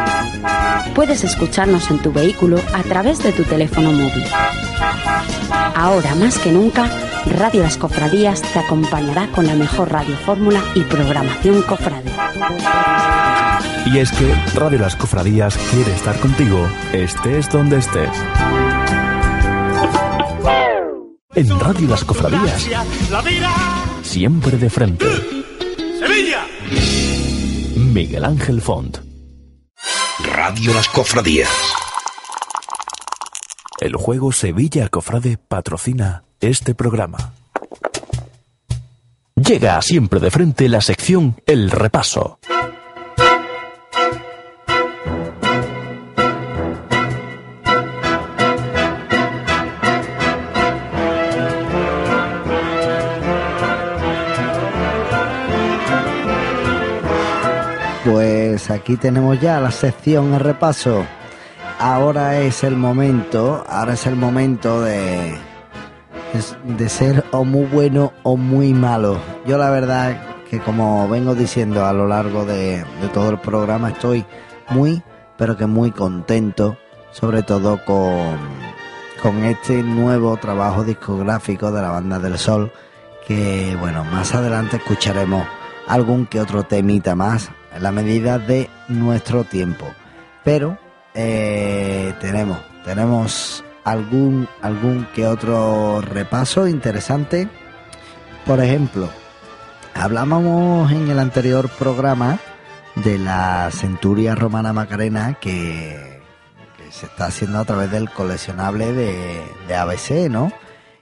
puedes escucharnos en tu vehículo a través de tu teléfono móvil. Ahora más que nunca, Radio Las Cofradías te acompañará con la mejor radiofórmula y programación cofrade. Y es que Radio Las Cofradías quiere estar contigo, estés donde estés. En Radio Las Cofradías, siempre de frente. ¡Sevilla! Miguel Ángel Font. Radio Las Cofradías. El juego Sevilla Cofrade patrocina este programa. Llega siempre de frente la sección El Repaso. Aquí tenemos ya la sección el repaso. Ahora es el momento, ahora es el momento de de ser o muy bueno o muy malo. Yo la verdad que como vengo diciendo a lo largo de, de todo el programa estoy muy pero que muy contento, sobre todo con, con este nuevo trabajo discográfico de la banda del Sol, que bueno, más adelante escucharemos algún que otro temita más en la medida de nuestro tiempo. Pero eh, tenemos, tenemos algún, algún que otro repaso interesante. Por ejemplo, hablábamos en el anterior programa de la Centuria Romana Macarena que, se está haciendo a través del coleccionable de, de ABC, ¿no?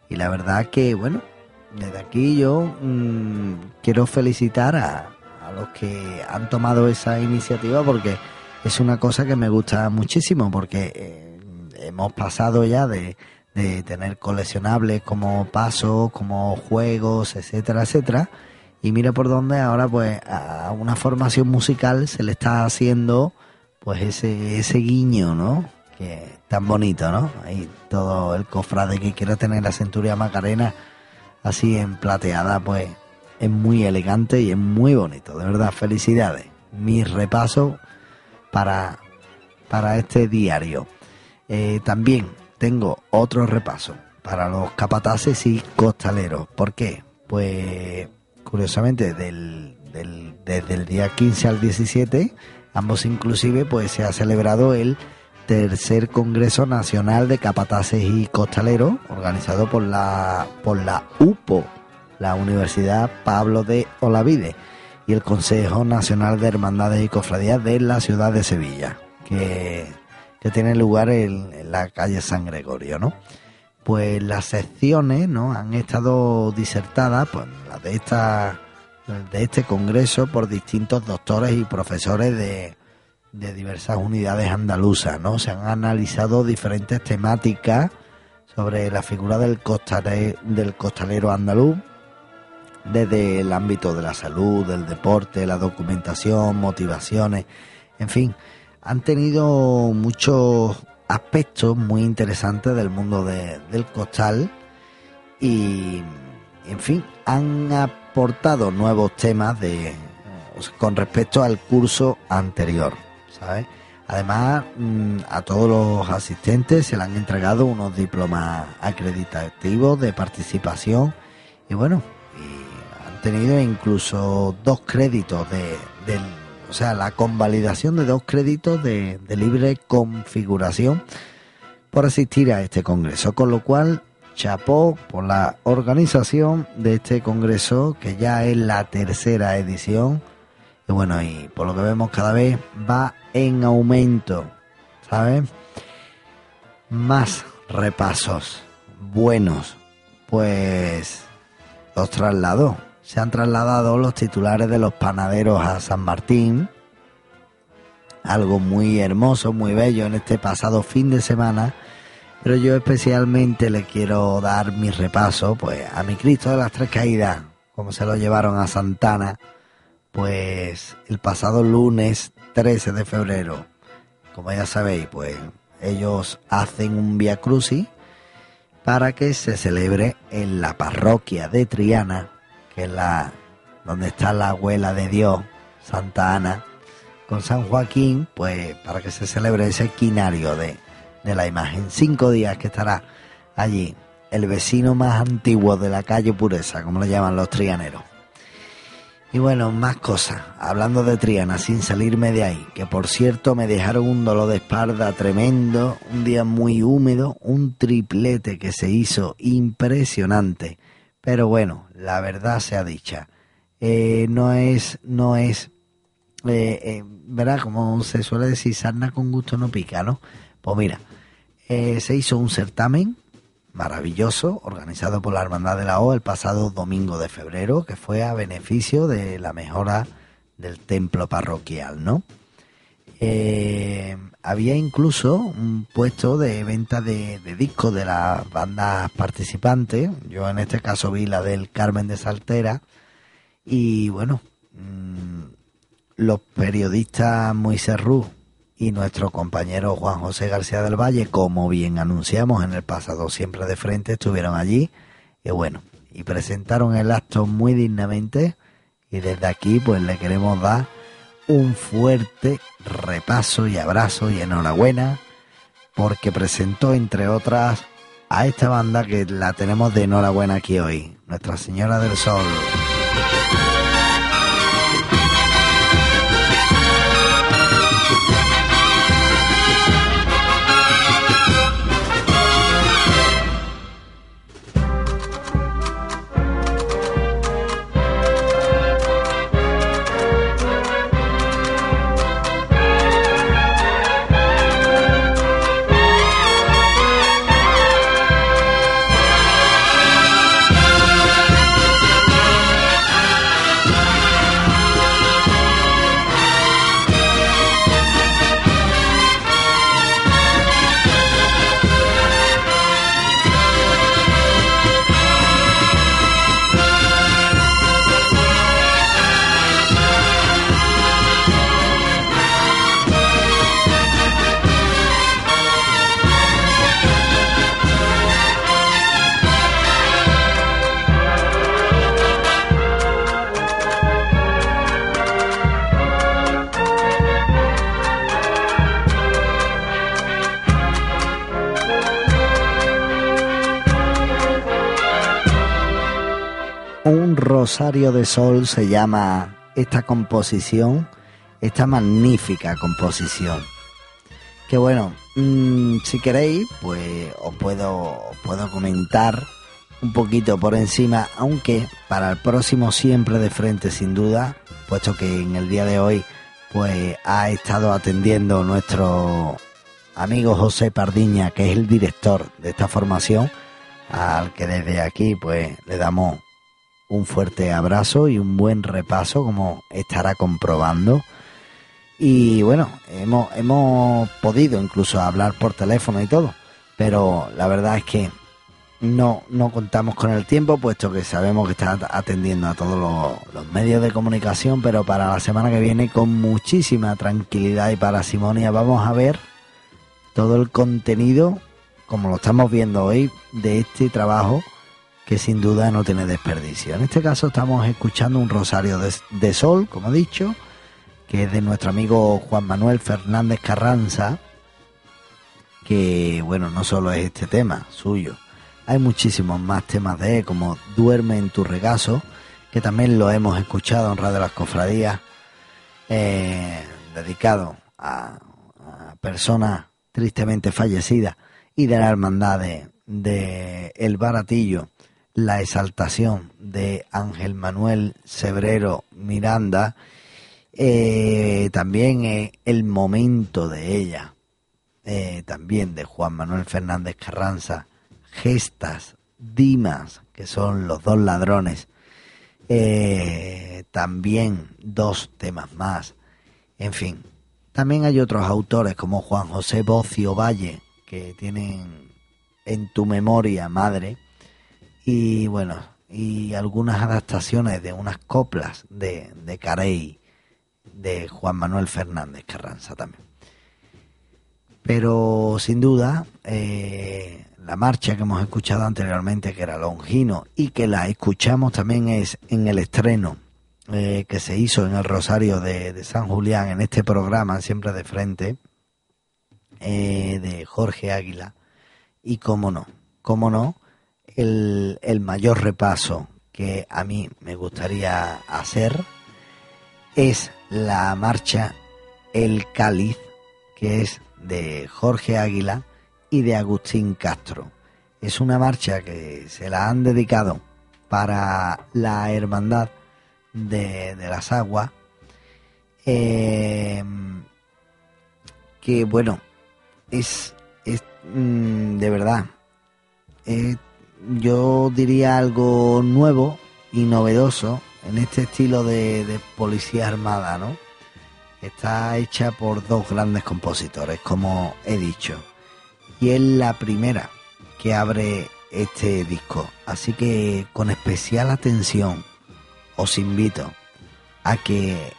Y la verdad que, bueno, desde aquí yo mmm, quiero felicitar a, los que han tomado esa iniciativa porque es una cosa que me gusta muchísimo porque eh, hemos pasado ya de, de, tener coleccionables como pasos, como juegos, etcétera, etcétera. Y mira por dónde ahora pues a una formación musical se le está haciendo pues ese, ese guiño, ¿no? Que tan bonito, ¿no? Ahí todo el cofrade que quiere tener la Centuria Macarena así en plateada, pues es muy elegante y es muy bonito, de verdad, felicidades. Mi repaso para, para este diario. Eh, también tengo otro repaso para los capataces y costaleros. ¿Por qué? Pues curiosamente del, del, desde el día 15 al 17, ambos inclusive, pues se ha celebrado el tercer Congreso Nacional de Capataces y Costaleros, organizado por la, por la UPO, la Universidad Pablo de Olavide, y el Consejo Nacional de Hermandades y Cofradías de la ciudad de Sevilla, que, que tiene lugar en, la calle San Gregorio, ¿no? Pues las secciones, ¿no? Han estado disertadas, pues las de esta de este congreso por distintos doctores y profesores de, de diversas unidades andaluzas, ¿no? Se han analizado diferentes temáticas sobre la figura del del costalero andaluz, desde el ámbito de la salud, del deporte, la documentación, motivaciones, en fin, han tenido muchos aspectos muy interesantes del mundo de, del costal y, en fin, han aportado nuevos temas de, con respecto al curso anterior. ¿sabes? Además, mm, a todos los asistentes se le han entregado unos diplomas acreditativos de participación y bueno, y han tenido incluso dos créditos de, de, o sea, la convalidación de dos créditos de, de libre configuración por asistir a este congreso, con lo cual chapó por la organización de este congreso que ya es la tercera edición y bueno, y por lo que vemos cada vez va en aumento, ¿sabes? Más repasos buenos, pues los trasladó. Se han trasladado los titulares de los panaderos a San Martín, algo muy hermoso, muy bello en este pasado fin de semana, Pero yo especialmente le quiero dar mi repaso pues a mi Cristo de las Tres Caídas, como se lo llevaron a Santana, pues el pasado lunes 13 de febrero, como ya sabéis, pues ellos hacen un Via Crucis para que se celebre en la parroquia de Triana, que es la donde está la abuela de Dios, Santa Ana, con San Joaquín, pues para que se celebre ese quinario de, de la imagen. Cinco días que estará allí el vecino más antiguo de la calle Pureza, como le llaman los trianeros. Y bueno, más cosas. Hablando de Triana, sin salirme de ahí, que por cierto me dejaron un dolor de espalda tremendo, un día muy húmedo, un triplete que se hizo impresionante. Pero bueno, la verdad sea dicha. Eh, no es, no es, eh, eh, ¿verdad? Como se suele decir, sarna con gusto no pica, ¿no? Pues mira, se hizo un certamen maravilloso organizado por la Hermandad de la O el pasado domingo de febrero, que fue a beneficio de la mejora del templo parroquial, ¿no? Eh, había incluso un puesto de venta de, discos de las bandas participantes. Yo en este caso vi la del Carmen de Saltera. Y bueno, mm, los periodistas Moisés Ruz y nuestro compañero Juan José García del Valle, como bien anunciamos en el pasado siempre de frente, estuvieron allí y bueno, y presentaron el acto muy dignamente y desde aquí pues le queremos dar un fuerte repaso y abrazo y enhorabuena porque presentó entre otras a esta banda que la tenemos de enhorabuena aquí hoy, Nuestra Señora del Sol. Rosario de Sol se llama esta composición, esta magnífica composición. Que bueno, mm, si queréis, pues os puedo, puedo comentar un poquito por encima, aunque para el próximo siempre de frente sin duda, puesto que en el día de hoy pues ha estado atendiendo nuestro amigo José Pardiña, que es el director de esta formación, al que desde aquí pues le damos un fuerte abrazo y un buen repaso, como estará comprobando. Y bueno, hemos, hemos podido incluso hablar por teléfono y todo, pero la verdad es que no, no contamos con el tiempo, puesto que sabemos que está atendiendo a todos los, los, medios de comunicación, pero para la semana que viene, con muchísima tranquilidad y parasimonia, vamos a ver todo el contenido, como lo estamos viendo hoy, de este trabajo que sin duda no tiene desperdicio. En este caso estamos escuchando un rosario de, sol, como he dicho, que es de nuestro amigo Juan Manuel Fernández Carranza, que bueno, no solo es este tema suyo, hay muchísimos más temas de como Duerme en tu regazo, que también lo hemos escuchado en Radio Las Cofradías, eh, dedicado a, personas tristemente fallecidas y de la hermandad de El Baratillo la exaltación de Ángel Manuel Sebrero Miranda, eh, también eh, el momento de ella, eh, también de Juan Manuel Fernández Carranza, Gestas, Dimas, que son los dos ladrones, también dos temas más, en fin. También hay otros autores como Juan José Bocio Valle, que tienen en tu memoria, madre. Y bueno, y algunas adaptaciones de unas coplas de, de Carey, de Juan Manuel Fernández Carranza también. Pero sin duda, eh, la marcha que hemos escuchado anteriormente, que era Longino, y que la escuchamos también es en el estreno eh, que se hizo en el Rosario de, de San Julián, en este programa, siempre de frente, eh, de Jorge Águila. Y cómo no, cómo no, el, el mayor repaso que a mí me gustaría hacer es la marcha El Cáliz, que es de Jorge Águila y de Agustín Castro. Es una marcha que se la han dedicado para la hermandad de, de las aguas. eh, que bueno, es, es mm, de verdad, yo diría algo nuevo y novedoso en este estilo de, policía armada, ¿no? Está hecha por dos grandes compositores, como he dicho. Y es la primera que abre este disco. Así que con especial atención os invito a que,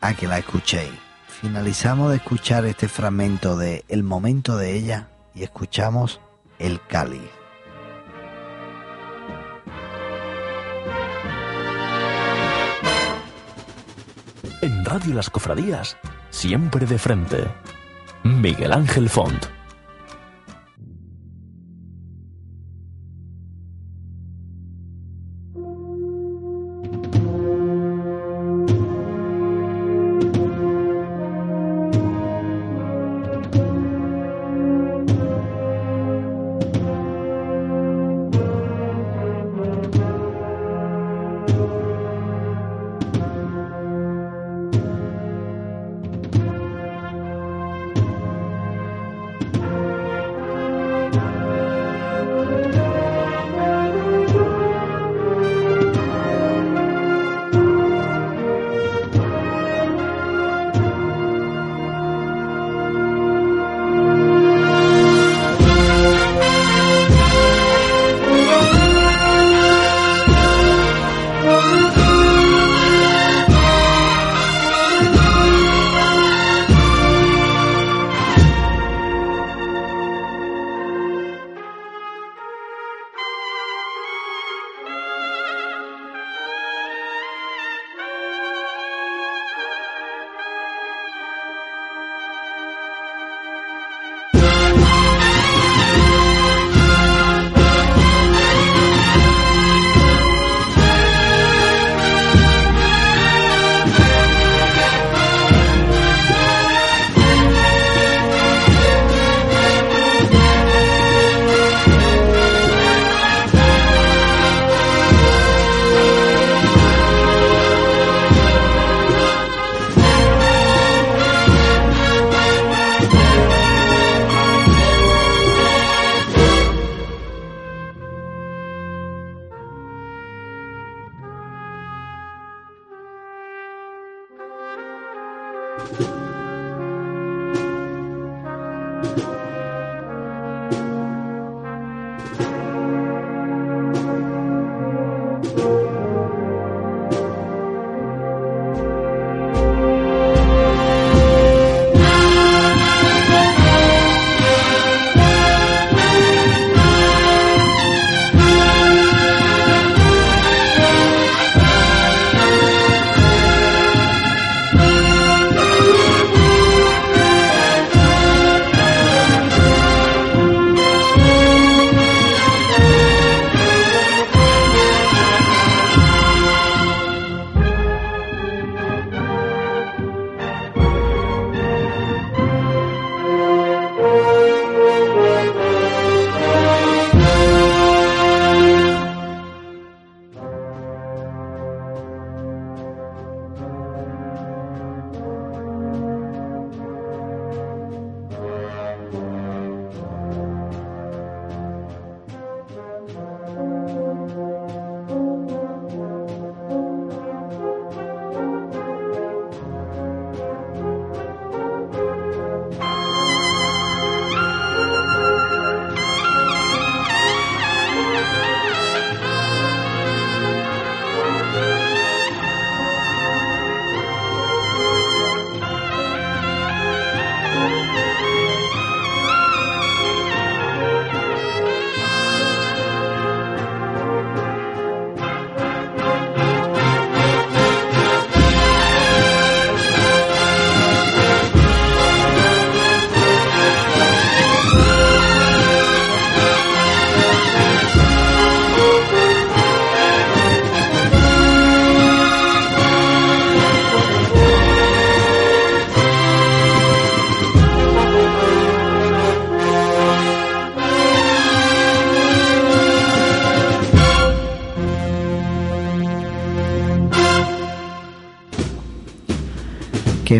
a que la escuchéis. Finalizamos de escuchar este fragmento de El momento de ella y escuchamos El cáliz. En Radio Las Cofradías, siempre de frente. Miguel Ángel Font.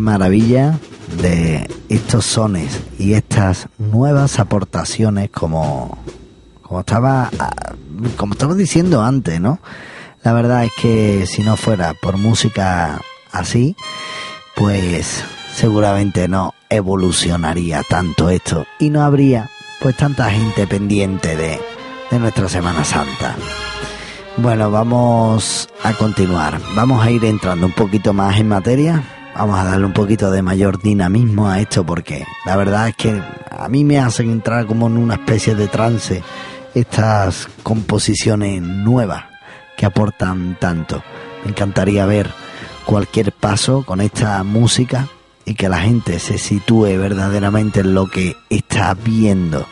Maravilla de estos sones y estas nuevas aportaciones como, como estaba como estaba diciendo antes, ¿no? La verdad es que si no fuera por música así, pues seguramente no evolucionaría tanto esto y no habría pues tanta gente pendiente de, de nuestra Semana Santa. Bueno, vamos a continuar. Vamos a ir entrando un poquito más en materia. Vamos a darle un poquito de mayor dinamismo a esto porque la verdad es que a mí me hacen entrar como en una especie de trance estas composiciones nuevas que aportan tanto. Me encantaría ver cualquier paso con esta música y que la gente se sitúe verdaderamente en lo que está viendo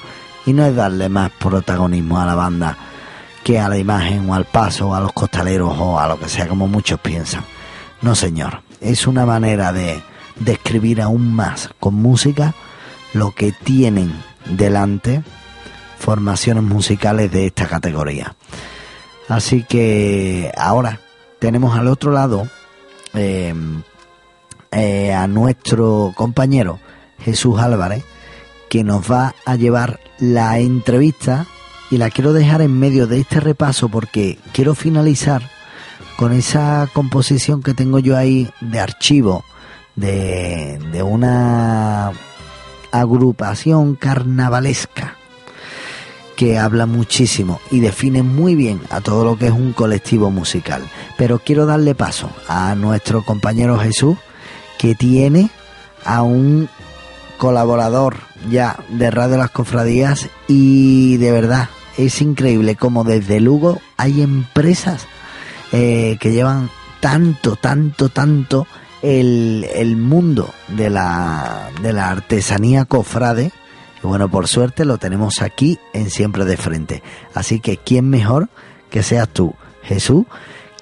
y no es darle más protagonismo a la banda que a la imagen o al paso o a los costaleros o a lo que sea como muchos piensan. No señor, es una manera de describir aún más con música lo que tienen delante formaciones musicales de esta categoría. Así que ahora tenemos al otro lado em, eh, a nuestro compañero Jesús Álvarez que nos va a llevar la entrevista y la quiero dejar en medio de este repaso porque quiero finalizar con esa composición que tengo yo ahí de archivo de, de una agrupación carnavalesca que habla muchísimo y define muy bien a todo lo que es un colectivo musical. Pero quiero darle paso a nuestro compañero Jesús, que tiene a un colaborador ya de Radio Las Cofradías y de verdad es increíble como desde Lugo hay empresas eh, que llevan tanto, tanto, tanto el, el mundo de la, de la artesanía cofrade. Y bueno, por suerte lo tenemos aquí en Siempre de Frente. Así que, ¿quién mejor que seas tú, Jesús,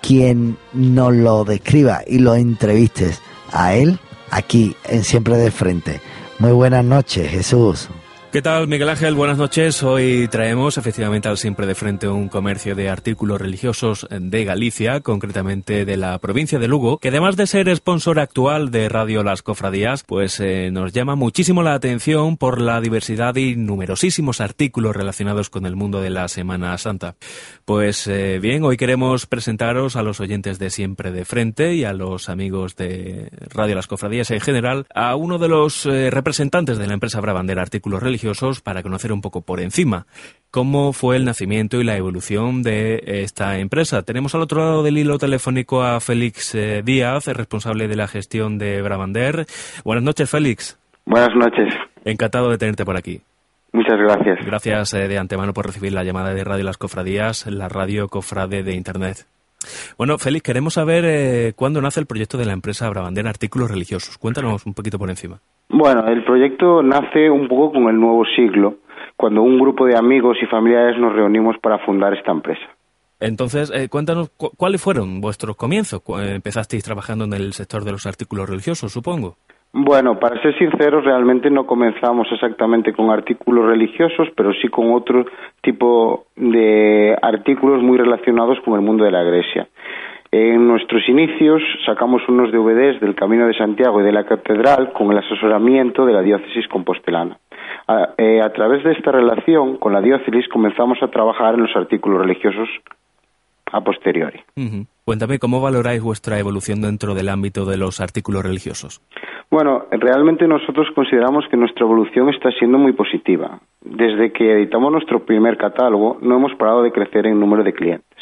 quien nos lo describa y lo entrevistes a él aquí en Siempre de Frente? Muy buenas noches, Jesús. ¿Qué tal, Miguel Ángel? Buenas noches. Hoy traemos efectivamente al siempre de frente un comercio de artículos religiosos de Galicia, concretamente de la provincia de Lugo, que además de ser sponsor actual de Radio Las Cofradías, pues eh, nos llama muchísimo la atención por la diversidad y numerosísimos artículos relacionados con el mundo de la Semana Santa. Pues eh, bien, hoy queremos presentaros a los oyentes de siempre de frente y a los amigos de Radio Las Cofradías en general a uno de los eh, representantes de la empresa Brabandera Artículos Religiosos para conocer un poco por encima cómo fue el nacimiento y la evolución de esta empresa. Tenemos al otro lado del hilo telefónico a Félix eh, Díaz, responsable de la gestión de Bravander. Buenas noches, Félix. Buenas noches. Encantado de tenerte por aquí. Muchas gracias. Gracias eh, de antemano por recibir la llamada de Radio Las Cofradías, la radio cofrade de Internet. Bueno, Félix, queremos saber eh, cuándo nace el proyecto de la empresa Bravander Artículos Religiosos. Cuéntanos un poquito por encima. Bueno, el proyecto nace un poco con el nuevo siglo, cuando un grupo de amigos y familiares nos reunimos para fundar esta empresa. Entonces, eh, cuéntanos cuáles fueron vuestros comienzos. Empezasteis trabajando en el sector de los artículos religiosos, supongo. Bueno, para ser sinceros, realmente no comenzamos exactamente con artículos religiosos, pero sí con otro tipo de artículos muy relacionados con el mundo de la iglesia. En nuestros inicios sacamos unos DVDs del Camino de Santiago y de la Catedral con el asesoramiento de la diócesis compostelana. A, eh, a, través de esta relación con la diócesis comenzamos a trabajar en los artículos religiosos a posteriori. Uh -huh. Cuéntame, ¿cómo valoráis vuestra evolución dentro del ámbito de los artículos religiosos? Bueno, realmente nosotros consideramos que nuestra evolución está siendo muy positiva. Desde que editamos nuestro primer catálogo, no hemos parado de crecer en número de clientes.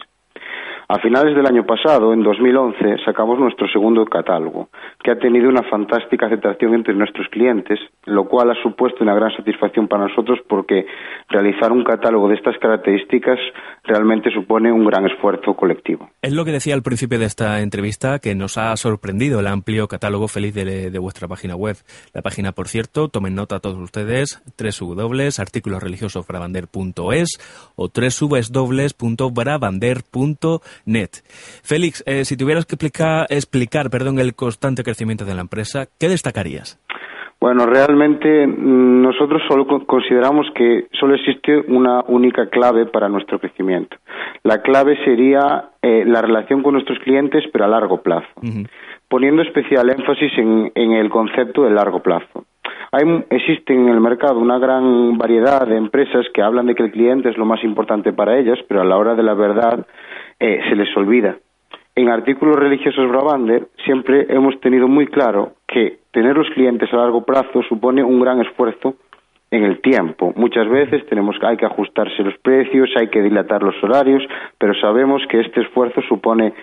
A finales del año pasado, en 2011, sacamos nuestro segundo catálogo, que ha tenido una fantástica aceptación entre nuestros clientes, lo cual ha supuesto una gran satisfacción para nosotros porque realizar un catálogo de estas características realmente supone un gran esfuerzo colectivo. Es lo que decía al principio de esta entrevista, que nos ha sorprendido el amplio catálogo feliz de, vuestra página web. La página, por cierto, tomen nota todos ustedes, www.articulosreligiosobrabander.es o www.brabander.net. Félix, eh, si tuvieras que explicar, explicar perdón, el constante crecimiento de la empresa, ¿qué destacarías? Bueno, realmente nosotros solo consideramos que solo existe una única clave para nuestro crecimiento. La clave sería eh, la relación con nuestros clientes, pero a largo plazo. Uh -huh. poniendo especial énfasis en, en el concepto de largo plazo. Hay, existe en el mercado una gran variedad de empresas que hablan de que el cliente es lo más importante para ellas, pero a la hora de la verdad eh, se les olvida. En artículos religiosos Bravander siempre hemos tenido muy claro que tener los clientes a largo plazo supone un gran esfuerzo en el tiempo. Muchas veces tenemos hay que ajustarse los precios, hay que dilatar los horarios, pero sabemos que este esfuerzo supone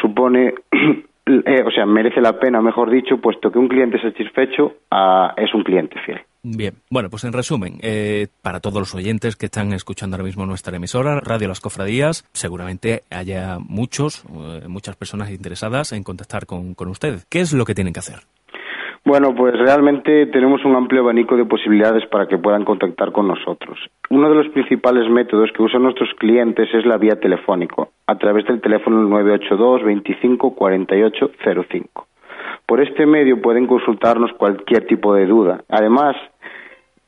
supone eh, o sea, merece la pena, mejor dicho, puesto que un cliente satisfecho ah, es un cliente fiel. Bien, bueno, pues en resumen, eh, para todos los oyentes que están escuchando ahora mismo nuestra emisora, Radio Las Cofradías, seguramente haya muchos, eh, muchas personas interesadas en contactar con, con ustedes. ¿Qué es lo que tienen que hacer? Bueno, pues realmente tenemos un amplio abanico de posibilidades para que puedan contactar con nosotros. Uno de los principales métodos que usan nuestros clientes es la vía telefónico, a través del teléfono 982 25 48 05. Por este medio pueden consultarnos cualquier tipo de duda. Además,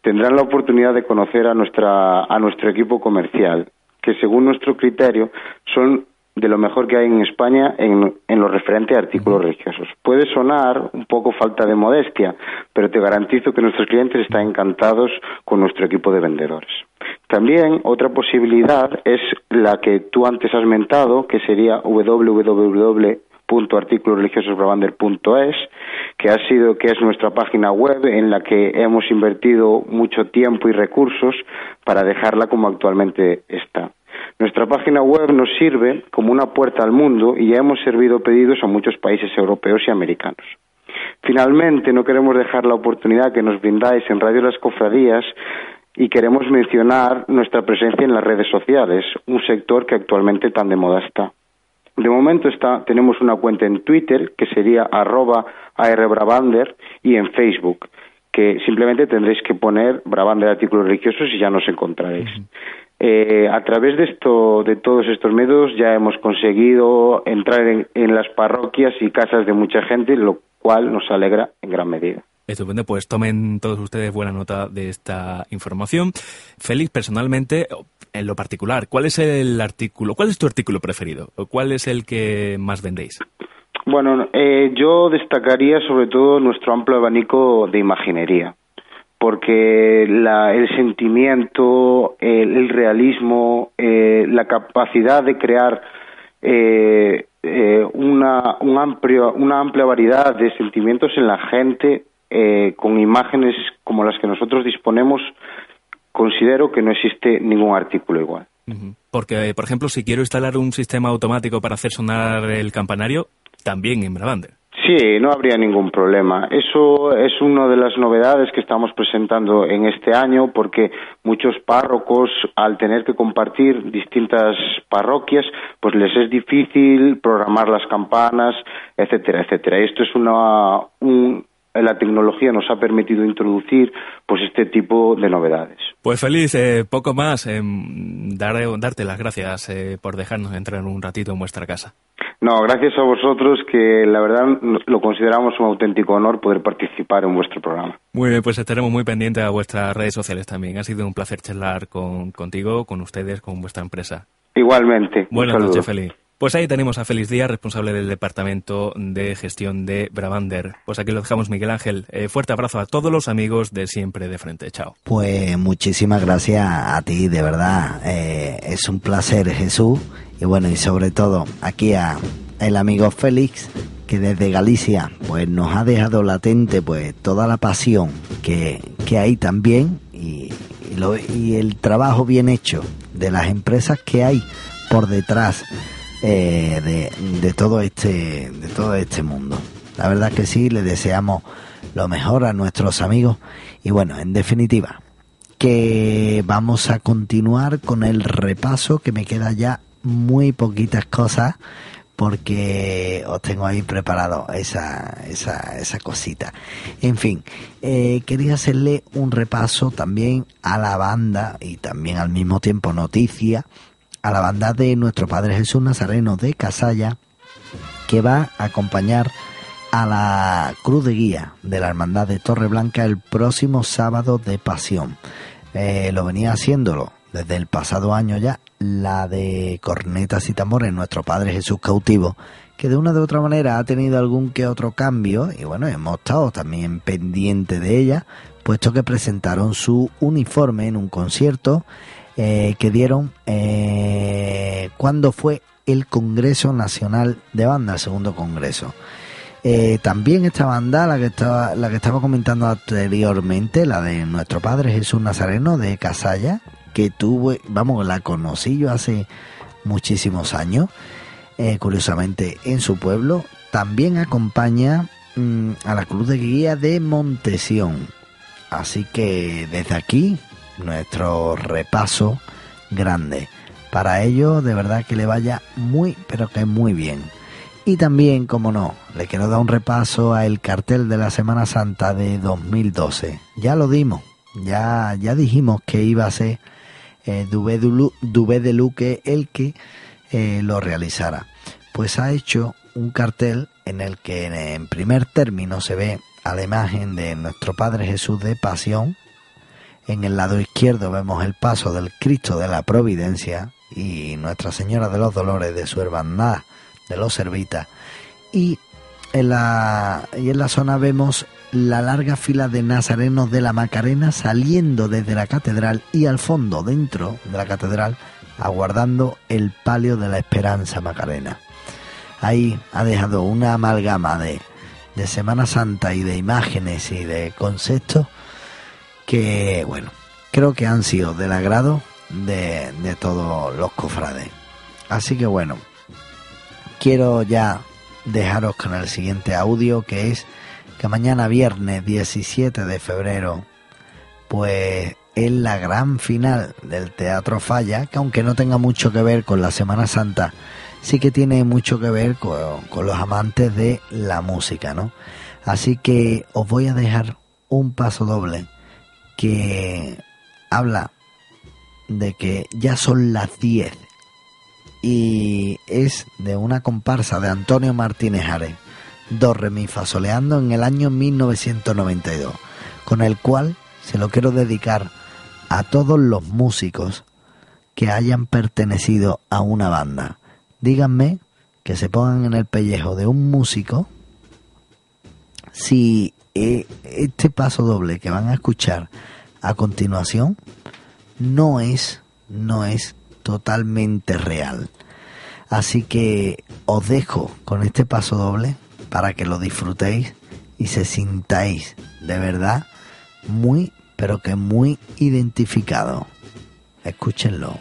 tendrán la oportunidad de conocer a, nuestra, a nuestro equipo comercial, que según nuestro criterio son de lo mejor que hay en España en, en lo referente a artículos religiosos. Puede sonar un poco falta de modestia, pero te garantizo que nuestros clientes están encantados con nuestro equipo de vendedores. También otra posibilidad es la que tú antes has mentado, que sería www.articulosreligiososbrabander.es, que ha sido que es nuestra página web en la que hemos invertido mucho tiempo y recursos para dejarla como actualmente está. Nuestra página web nos sirve como una puerta al mundo y ya hemos servido pedidos a muchos países europeos y americanos. Finalmente, no queremos dejar la oportunidad que nos brindáis en Radio Las Cofradías y queremos mencionar nuestra presencia en las redes sociales, un sector que actualmente tan de moda está. De momento está, tenemos una cuenta en Twitter que sería arroba arbrabander y en Facebook, que simplemente tendréis que poner Brabander Artículos Religiosos y ya nos encontraréis. Eh, a través de esto, de todos estos medios, ya hemos conseguido entrar en, las parroquias y casas de mucha gente, lo cual nos alegra en gran medida. Estupendo, pues tomen todos ustedes buena nota de esta información. Félix, personalmente, en lo particular, ¿cuál es el artículo, cuál es tu artículo preferido? ¿Cuál es el que más vendéis? Bueno, eh, yo destacaría sobre todo nuestro amplio abanico de imaginería porque el sentimiento, el, realismo, eh, la capacidad de crear eh, eh, una, un amplio, una amplia variedad de sentimientos en la gente con imágenes como las que nosotros disponemos, considero que no existe ningún artículo igual. Porque, por ejemplo, si quiero instalar un sistema automático para hacer sonar el campanario, también en Bravander. Sí, no habría ningún problema. Eso es una de las novedades que estamos presentando en este año porque muchos párrocos, al tener que compartir distintas parroquias, pues les es difícil programar las campanas, etcétera, etcétera. Esto es una, un, la tecnología nos ha permitido introducir pues este tipo de novedades. Pues feliz, eh, poco más, eh, darte las gracias eh, por dejarnos entrar un ratito en vuestra casa. No, gracias a vosotros que la verdad lo consideramos un auténtico honor poder participar en vuestro programa. Muy bien, pues estaremos muy pendientes a vuestras redes sociales también. Ha sido un placer charlar con, contigo, con ustedes, con vuestra empresa. Igualmente. Buenas noches, Feliz. Pues ahí tenemos a Feliz Díaz, responsable del Departamento de Gestión de Bravander. Pues aquí lo dejamos, Miguel Ángel. Eh, fuerte abrazo a todos los amigos de Siempre de Frente. Chao. Pues muchísimas gracias a ti, de verdad. Eh, es un placer, Jesús. Y bueno, y sobre todo aquí a el amigo Félix, que desde Galicia pues nos ha dejado latente pues toda la pasión que, que hay también y, y el trabajo bien hecho de las empresas que hay por detrás eh, de, todo este, de todo este mundo. La verdad que sí, le deseamos lo mejor a nuestros amigos y bueno, en definitiva, que vamos a continuar con el repaso que me queda ya muy poquitas cosas porque os tengo ahí preparado esa, esa, esa cosita. En fin, eh, quería hacerle un repaso también a la banda y también al mismo tiempo noticia a la banda de nuestro Padre Jesús Nazareno de Casalla, que va a acompañar a la Cruz de Guía de la Hermandad de Torre Blanca el próximo sábado de Pasión. Eh, lo venía haciéndolo desde el pasado año ya, la de cornetas y tambores, nuestro Padre Jesús cautivo, que de una de otra manera ha tenido algún que otro cambio y bueno, hemos estado también pendientes de ella, puesto que presentaron su uniforme en un concierto eh, que dieron eh, cuando fue el Congreso Nacional de Banda, el segundo congreso. Eh, también esta banda, la que estaba, la que estaba comentando anteriormente, la de nuestro padre Jesús Nazareno de Casalla, que tuve, vamos, la conocí yo hace muchísimos años, eh, curiosamente en su pueblo, también acompaña mm, a la Cruz de Guía de Montesión. Así que desde aquí, nuestro repaso grande. Para ello, de verdad que le vaya muy, pero que muy bien. Y también, como no, le quiero dar un repaso a el cartel de la Semana Santa de 2012. Ya lo dimos, ya, ya dijimos que iba a ser eh, Dubé de Luque el que eh, lo realizara. Pues ha hecho un cartel en el que en primer término se ve a la imagen de nuestro Padre Jesús de Pasión. En el lado izquierdo vemos el paso del Cristo de la Providencia y Nuestra Señora de los Dolores de su hermandad de los Servitas. Y en la, y en la zona vemos la larga fila de nazarenos de la Macarena saliendo desde la catedral y al fondo, dentro de la catedral, aguardando el palio de la Esperanza Macarena. Ahí ha dejado una amalgama de, de Semana Santa y de imágenes y de conceptos que, bueno, creo que han sido del agrado de, de todos los cofrades. Así que bueno, quiero ya dejaros con el siguiente audio que es que mañana viernes 17 de febrero pues es la gran final del Teatro Falla, que aunque no tenga mucho que ver con la Semana Santa, sí que tiene mucho que ver con, los amantes de la música, ¿no? Así que os voy a dejar un paso doble que habla de que ya son las 10 y es de una comparsa de Antonio Martínez Ares, do re mi fasoleando en el año 1992, con el cual se lo quiero dedicar a todos los músicos que hayan pertenecido a una banda. Díganme que se pongan en el pellejo de un músico si eh, este paso doble que van a escuchar a continuación no es no es totalmente real. Así que os dejo con este paso doble para que lo disfrutéis y se sintáis de verdad muy, pero que muy identificado. Escúchenlo.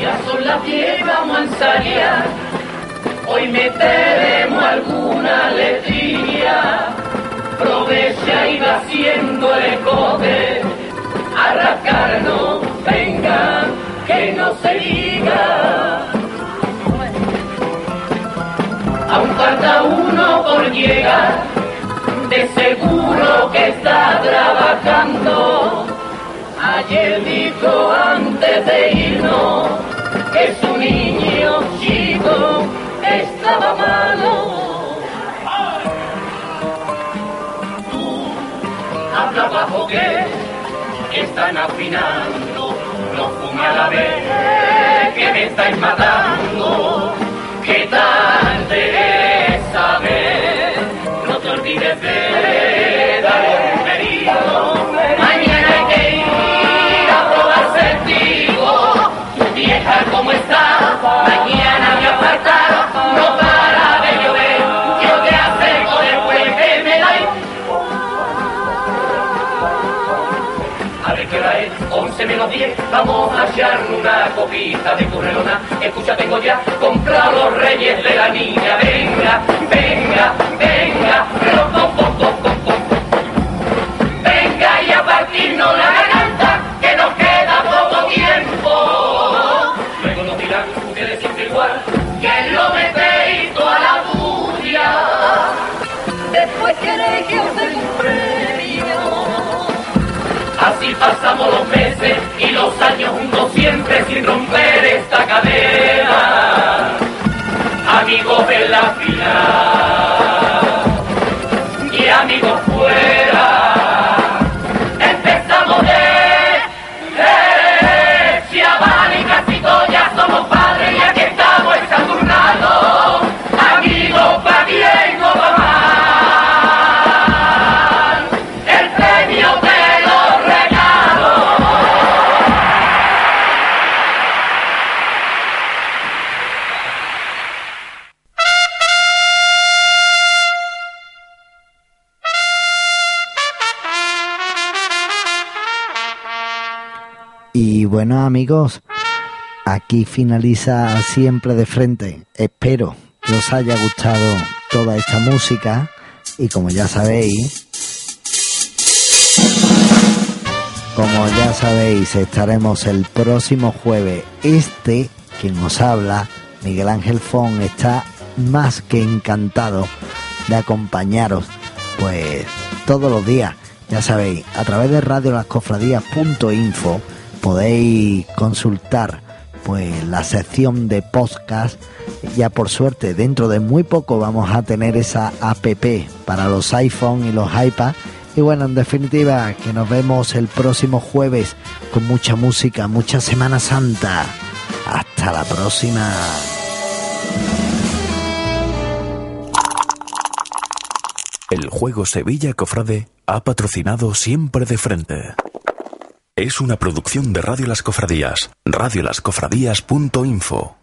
Ya son las 10, vamos a ensayar Hoy meteremos alguna letrilla, provecha y va haciendo el coge, arrancarnos, venga, que no se diga. Aún falta uno por llegar, de seguro que está trabajando. Ayer dijo antes de irnos que su niño chico estaba malo. Habla bajo que están afinando, no a la vez que me estáis matando. ¿Qué tal menos 10, vamos a echar una copita de currelona. Escucha, tengo ya comprado los reyes de la niña. Venga, venga, venga. Venga y a partirnos la garganta, que nos queda poco tiempo. Luego nos dirán ustedes siempre igual, que lo metéis toda la bulla. Después queréis que os pasamos los meses y los años juntos siempre sin romper esta cadena. Amigos en la final amigos, aquí finaliza siempre de frente. Espero que os haya gustado toda esta música y como ya sabéis, como ya sabéis, estaremos el próximo jueves. Este, quien nos habla, Miguel Ángel Fon, está más que encantado de acompañaros, pues todos los días, ya sabéis, a través de radiolascofradías.info podéis consultar pues la sección de podcast. Ya por suerte dentro de muy poco vamos a tener esa app para los iPhone y los iPad. Y bueno en definitiva que nos vemos el próximo jueves con mucha música mucha Semana Santa. Hasta la próxima. El juego Sevilla Cofrade ha patrocinado siempre de frente. Es una producción de Radio Las Cofradías, radiolascofradías.info.